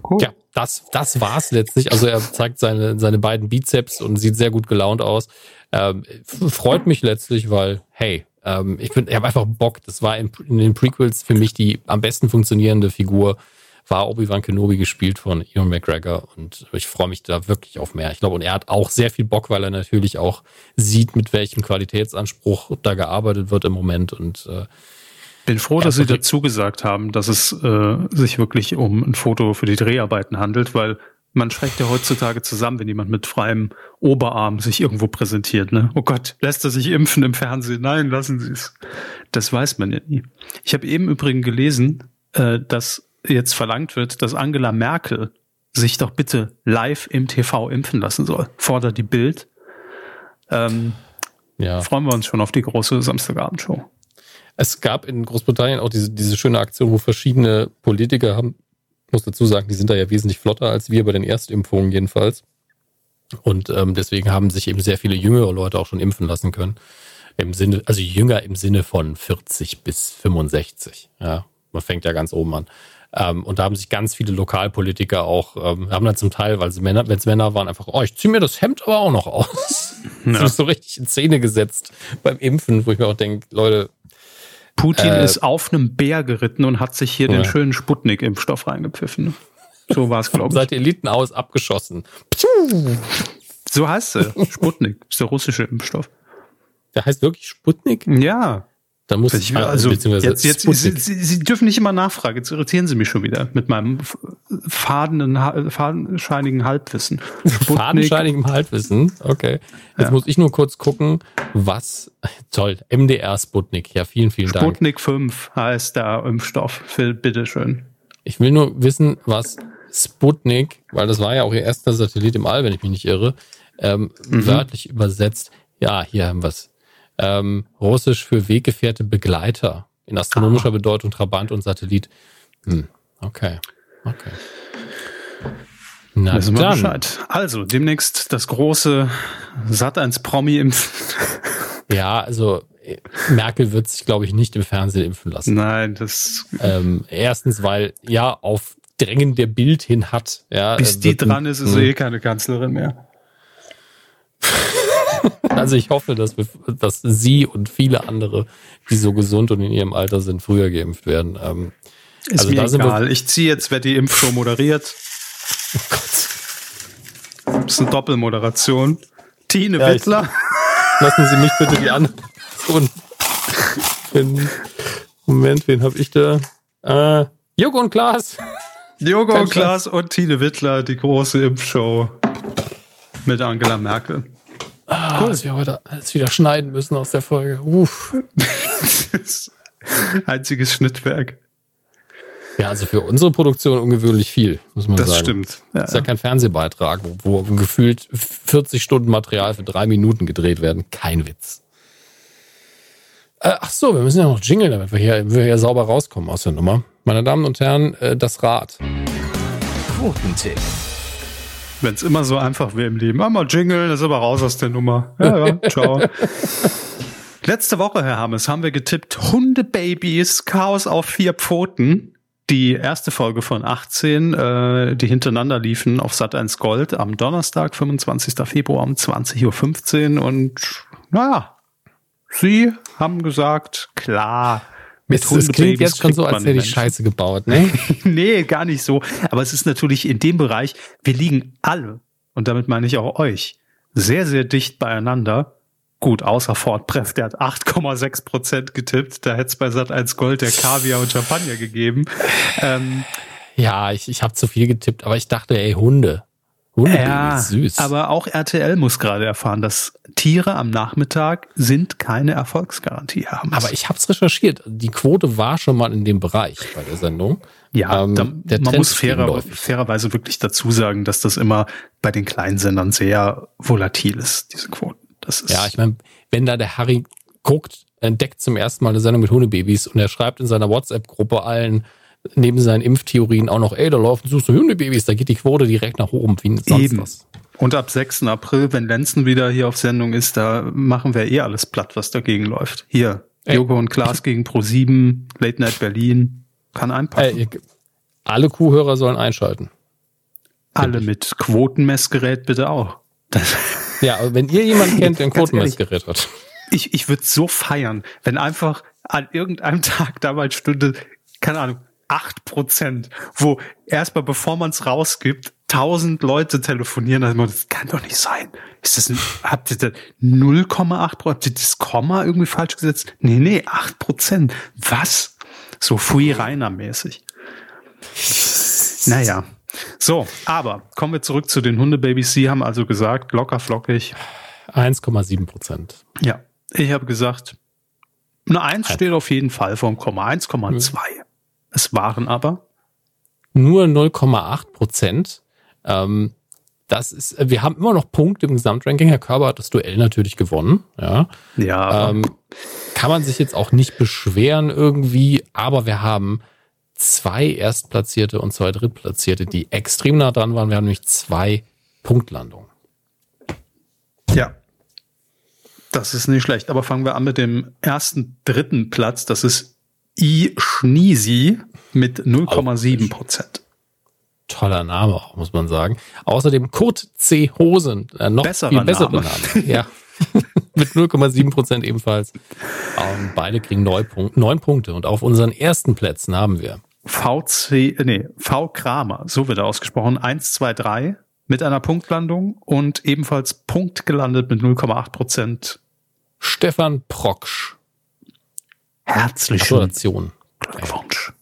Cool. Ja, das, das war's letztlich. Also er zeigt seine, seine beiden Bizeps und sieht sehr gut gelaunt aus. Ähm, freut mich letztlich, weil, hey, ähm, ich bin, ich habe einfach Bock. Das war in, in, den Prequels für mich die am besten funktionierende Figur war Obi-Wan Kenobi gespielt von Ian McGregor und ich freue mich da wirklich auf mehr. Ich glaube, und er hat auch sehr viel Bock, weil er natürlich auch sieht, mit welchem Qualitätsanspruch da gearbeitet wird im Moment und äh, bin froh, dass Sie dazu gesagt haben, dass es äh, sich wirklich um ein Foto für die Dreharbeiten handelt, weil Man schreckt ja heutzutage zusammen, wenn jemand mit freiem Oberarm sich irgendwo präsentiert. Ne? Oh Gott, lässt er sich impfen im Fernsehen? Nein, lassen Sie es. Das weiß man ja nie. Ich habe eben übrigens gelesen, äh, dass jetzt verlangt wird, dass Angela Merkel sich doch bitte live im TV impfen lassen soll. Fordert die Bild. Ähm, ja. Freuen wir uns schon auf die große Samstagabendshow. Es gab in Großbritannien auch diese, diese schöne Aktion, wo verschiedene Politiker haben muss dazu sagen, die sind da ja wesentlich flotter als wir bei den Erstimpfungen jedenfalls. Und ähm, deswegen haben sich eben sehr viele jüngere Leute auch schon impfen lassen können. Im Sinne, also jünger im Sinne von 40 bis 65. Ja, man fängt ja ganz oben an. Ähm, und da haben sich ganz viele Lokalpolitiker auch, ähm, haben dann zum Teil, weil sie Männer, wenn es Männer waren, einfach, oh, ich ziehe mir das Hemd aber auch noch aus. Ja. Das ist so richtig in Szene gesetzt beim Impfen, wo ich mir auch denke, Leute, Putin äh, ist auf einem Bär geritten und hat sich hier ja. den schönen Sputnik-Impfstoff reingepfiffen. So war es, glaube ich. Seit Eliten aus abgeschossen. So heißt er. Sputnik. ist der russische Impfstoff. Der heißt wirklich Sputnik? Ja. Da muss ich, also, beziehungsweise jetzt, jetzt, Sie, Sie, Sie, dürfen nicht immer nachfragen, jetzt irritieren Sie mich schon wieder mit meinem fadenen, fadenscheinigen Halbwissen. Fadenscheinigem Halbwissen, okay. Jetzt ja. muss ich nur kurz gucken, was, toll, MDR Sputnik, ja, vielen, vielen Dank. Sputnik 5 heißt der Impfstoff, Phil, bitteschön. Ich will nur wissen, was Sputnik, weil das war ja auch Ihr erster Satellit im All, wenn ich mich nicht irre, ähm, mhm. wörtlich übersetzt, ja, hier haben wir es ähm, Russisch für Weggefährte Begleiter. In astronomischer Aha. Bedeutung Trabant und Satellit. Hm, okay. Okay. Na, Wissen wir Bescheid. Also, demnächst das große Sat 1 Promi impfen. Ja, also Merkel wird sich, glaube ich, nicht im Fernsehen impfen lassen. Nein, das. Ähm, erstens, weil ja auf Drängen der Bild hin hat. Ja, Bis die dran ist, ist sie eh keine Kanzlerin mehr. Also ich hoffe, dass, wir, dass Sie und viele andere, die so gesund und in ihrem Alter sind, früher geimpft werden. Ähm, ist also mir egal. Ich ziehe jetzt, wer die Impfshow moderiert. Oh Gott. Das ist eine Doppelmoderation. Tine ja, Wittler. Ich, lassen Sie mich bitte die anderen. Moment, wen habe ich da? Äh, Joko und Klaas. Joko und Klaas und Tine Wittler, die große Impfshow mit Angela Merkel. Ah, cool. Dass wir heute alles wieder schneiden müssen aus der Folge. Uff. Einziges Schnittwerk. Ja, also für unsere Produktion ungewöhnlich viel, muss man das sagen. Das stimmt. Ja, ist ja kein Fernsehbeitrag, wo, wo gefühlt 40 Stunden Material für drei Minuten gedreht werden. Kein Witz. Äh, ach so, wir müssen ja noch jingeln, damit wir hier, wir hier sauber rauskommen aus der Nummer. Meine Damen und Herren, äh, das Rad. Quotentipp. Wenn es immer so einfach wäre im Leben. Einmal Jingle, das ist aber raus aus der Nummer. Ja, ja, ciao. Letzte Woche, Herr Hammes, haben wir getippt Hundebabys, Chaos auf vier Pfoten. Die erste Folge von 18, äh, die hintereinander liefen auf Sat 1 Gold am Donnerstag, 25. Februar um 20.15 Uhr. Und naja, Sie haben gesagt, klar, mit es, es klingt jetzt schon so, als hätte ich Scheiße gebaut, ne? nee, gar nicht so. Aber es ist natürlich in dem Bereich, wir liegen alle, und damit meine ich auch euch, sehr, sehr dicht beieinander. Gut, außer Ford Pref, der hat 8,6 Prozent getippt. Da hätte es bei Sat 1 Gold der Kaviar und Champagner gegeben. Ähm, ja, ich, ich habe zu viel getippt, aber ich dachte, ey, Hunde. Hunde ja, süß. Aber auch RTL muss gerade erfahren, dass Tiere am Nachmittag sind keine Erfolgsgarantie haben. Aber ich habe es recherchiert. Die Quote war schon mal in dem Bereich bei der Sendung. Ja, ähm, da, man muss fairer, fairerweise wirklich dazu sagen, dass das immer bei den kleinen Sendern sehr volatil ist, diese Quoten. Das ist ja, ich meine, wenn da der Harry guckt, entdeckt zum ersten Mal eine Sendung mit Hundebabys und er schreibt in seiner WhatsApp-Gruppe allen, neben seinen Impftheorien auch noch, ey, da laufen so Hundebabys, da geht die Quote direkt nach oben, wie sonst Eben. was. Und ab 6. April, wenn Lenzen wieder hier auf Sendung ist, da machen wir eh alles platt, was dagegen läuft. Hier, ey. Joko und Klaas gegen Pro7, Late Night Berlin, kann einpacken. Ey, alle Kuhhörer sollen einschalten. Alle mit Quotenmessgerät bitte auch. ja, wenn ihr jemanden kennt, der ein Quotenmessgerät hat. Ich, ich würde so feiern, wenn einfach an irgendeinem Tag damals Stunde, keine Ahnung, acht Prozent, wo erstmal bevor man es rausgibt, tausend Leute telefonieren, also das kann doch nicht sein. Ist das ein, habt ihr da 0,8 Prozent? Habt ihr das Komma irgendwie falsch gesetzt? Nee, nee, acht Prozent. Was? So Fui Reiner mäßig. Naja. So, aber kommen wir zurück zu den Hundebabys. Sie haben also gesagt, locker flockig. 1,7 Prozent. Ja, ich habe gesagt, eine 1 steht auf jeden Fall vom Komma, 1,2. Es waren aber nur 0,8 Prozent. Ähm, das ist, wir haben immer noch Punkte im Gesamtranking. Herr Körber hat das Duell natürlich gewonnen. Ja. Ja. Ähm, kann man sich jetzt auch nicht beschweren irgendwie, aber wir haben zwei Erstplatzierte und zwei Drittplatzierte, die extrem nah dran waren. Wir haben nämlich zwei Punktlandungen. Ja. Das ist nicht schlecht. Aber fangen wir an mit dem ersten, dritten Platz. Das ist I. Schniesi mit 0,7 Prozent. Toller Name auch, muss man sagen. Außerdem Kurt C. Hosen, äh, noch Besserer viel bessere Name. Name. Ja. mit 0,7 Prozent ebenfalls. Ähm, beide kriegen neun, neun Punkte. Und auf unseren ersten Plätzen haben wir VC, äh, nee, V. Kramer, so wird er ausgesprochen, 1, 2, 3 mit einer Punktlandung und ebenfalls Punkt gelandet mit 0,8 Prozent. Stefan Proksch. Herzlichen Gratulation. Glückwunsch.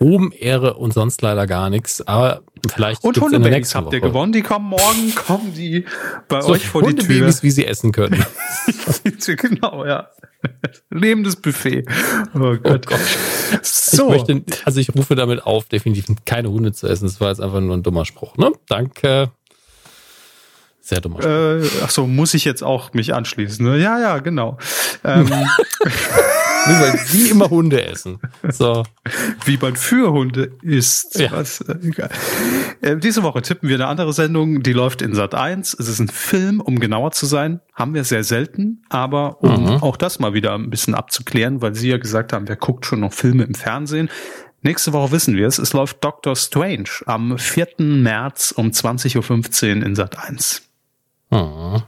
Ruhm, Ehre und sonst leider gar nichts. Aber vielleicht Und gibt's in der Hundebabys nächsten habt ihr gewonnen. Die kommen morgen, kommen die bei So, euch vor die Tür. Hundebabys, wie sie essen können. genau, ja. Lebendes Buffet. Oh Gott. Gott. So. Ich möchte, also ich rufe damit auf, definitiv keine Hunde zu essen. Das war jetzt einfach nur ein dummer Spruch. Ne? Danke. Sehr dummer Spruch. Äh, ach so, muss ich jetzt auch mich anschließen? Ne? Ja, ja, genau. Ähm, Nur weil sie immer Hunde essen. So. wie man für Hunde ist. Ja. Was, äh, egal. Äh, diese Woche tippen wir eine andere Sendung, die läuft in Sat 1. Es ist ein Film, um genauer zu sein. Haben wir sehr selten, aber um Mhm. auch das mal wieder ein bisschen abzuklären, weil Sie ja gesagt haben, wer guckt schon noch Filme im Fernsehen. Nächste Woche wissen wir es. Es läuft Doctor Strange am 4. März um 20.15 Uhr in Sat 1. Mhm.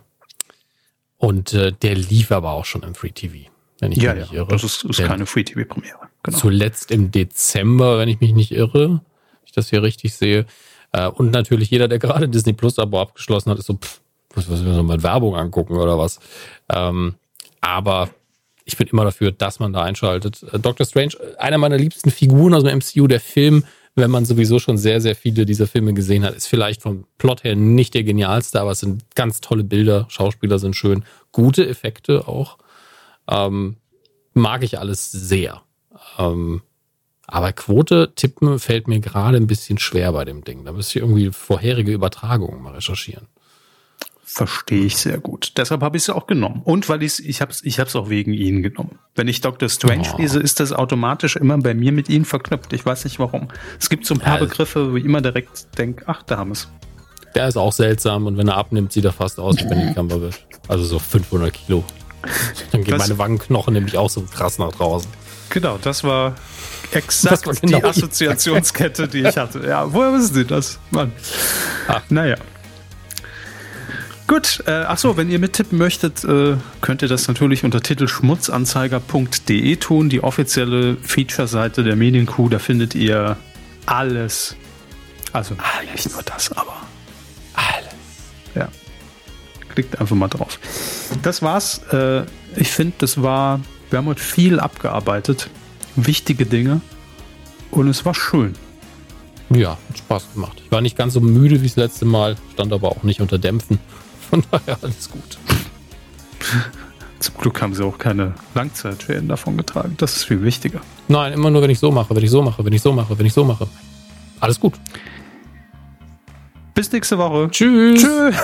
Und äh, der lief aber auch schon im Free TV, wenn ich mich nicht irre. das ist, ist keine Free-TV-Premiere. Genau. Zuletzt im Dezember, wenn ich mich nicht irre, wenn ich das hier richtig sehe. Äh, und natürlich jeder, der gerade Disney Plus Abo abgeschlossen hat, ist so, pff, was, was wir mit Werbung angucken oder was. Ähm, aber ich bin immer dafür, dass man da einschaltet. Äh, Doctor Strange, einer meiner liebsten Figuren aus dem MCU, der Film, wenn man sowieso schon sehr, sehr viele dieser Filme gesehen hat, ist vielleicht vom Plot her nicht der genialste, aber es sind ganz tolle Bilder, Schauspieler sind schön, gute Effekte auch. Ähm, mag ich alles sehr. Ähm, aber Quote tippen fällt mir gerade ein bisschen schwer bei dem Ding. Da müsste ich irgendwie vorherige Übertragungen mal recherchieren. Verstehe ich sehr gut. Deshalb habe ich es auch genommen. Und weil ich's, ich habe es ich hab's auch wegen Ihnen genommen. Wenn ich Dr. Strange Oh. lese, ist das automatisch immer bei mir mit Ihnen verknüpft. Ich weiß nicht warum. Es gibt so ein paar Ja, Begriffe, wo ich immer direkt denke, ach, da haben wir es. Der ist auch seltsam und wenn er abnimmt, sieht er fast aus wie Benedict Cumberbatch. Also so 500 Kilo. Dann gehen Das- meine Wangenknochen nämlich auch so krass nach draußen. Genau, das war exakt Das war genau die Assoziationskette, die ich hatte. Ja, woher wissen Sie das? Mann. Ah. Naja. Gut, äh, ach so, wenn ihr mittippen möchtet, äh, könnt ihr das natürlich unter titelschmutzanzeiger.de tun, die offizielle Feature-Seite der Medienkuh, da findet ihr alles. Also nicht nur das, aber Alles. Klickt einfach mal drauf. Das war's. Äh, ich finde, das war, wir haben heute viel abgearbeitet. Wichtige Dinge. Und es war schön. Ja, hat Spaß gemacht. Ich war nicht ganz so müde wie das letzte Mal, stand aber auch nicht unter Dämpfen. Von daher alles gut. Zum Glück haben sie auch keine Langzeitschäden davon getragen. Das ist viel wichtiger. Nein, immer nur, wenn ich so mache, wenn ich so mache, wenn ich so mache, wenn ich so mache. Alles gut. Bis nächste Woche. Tschüss. Tschüss.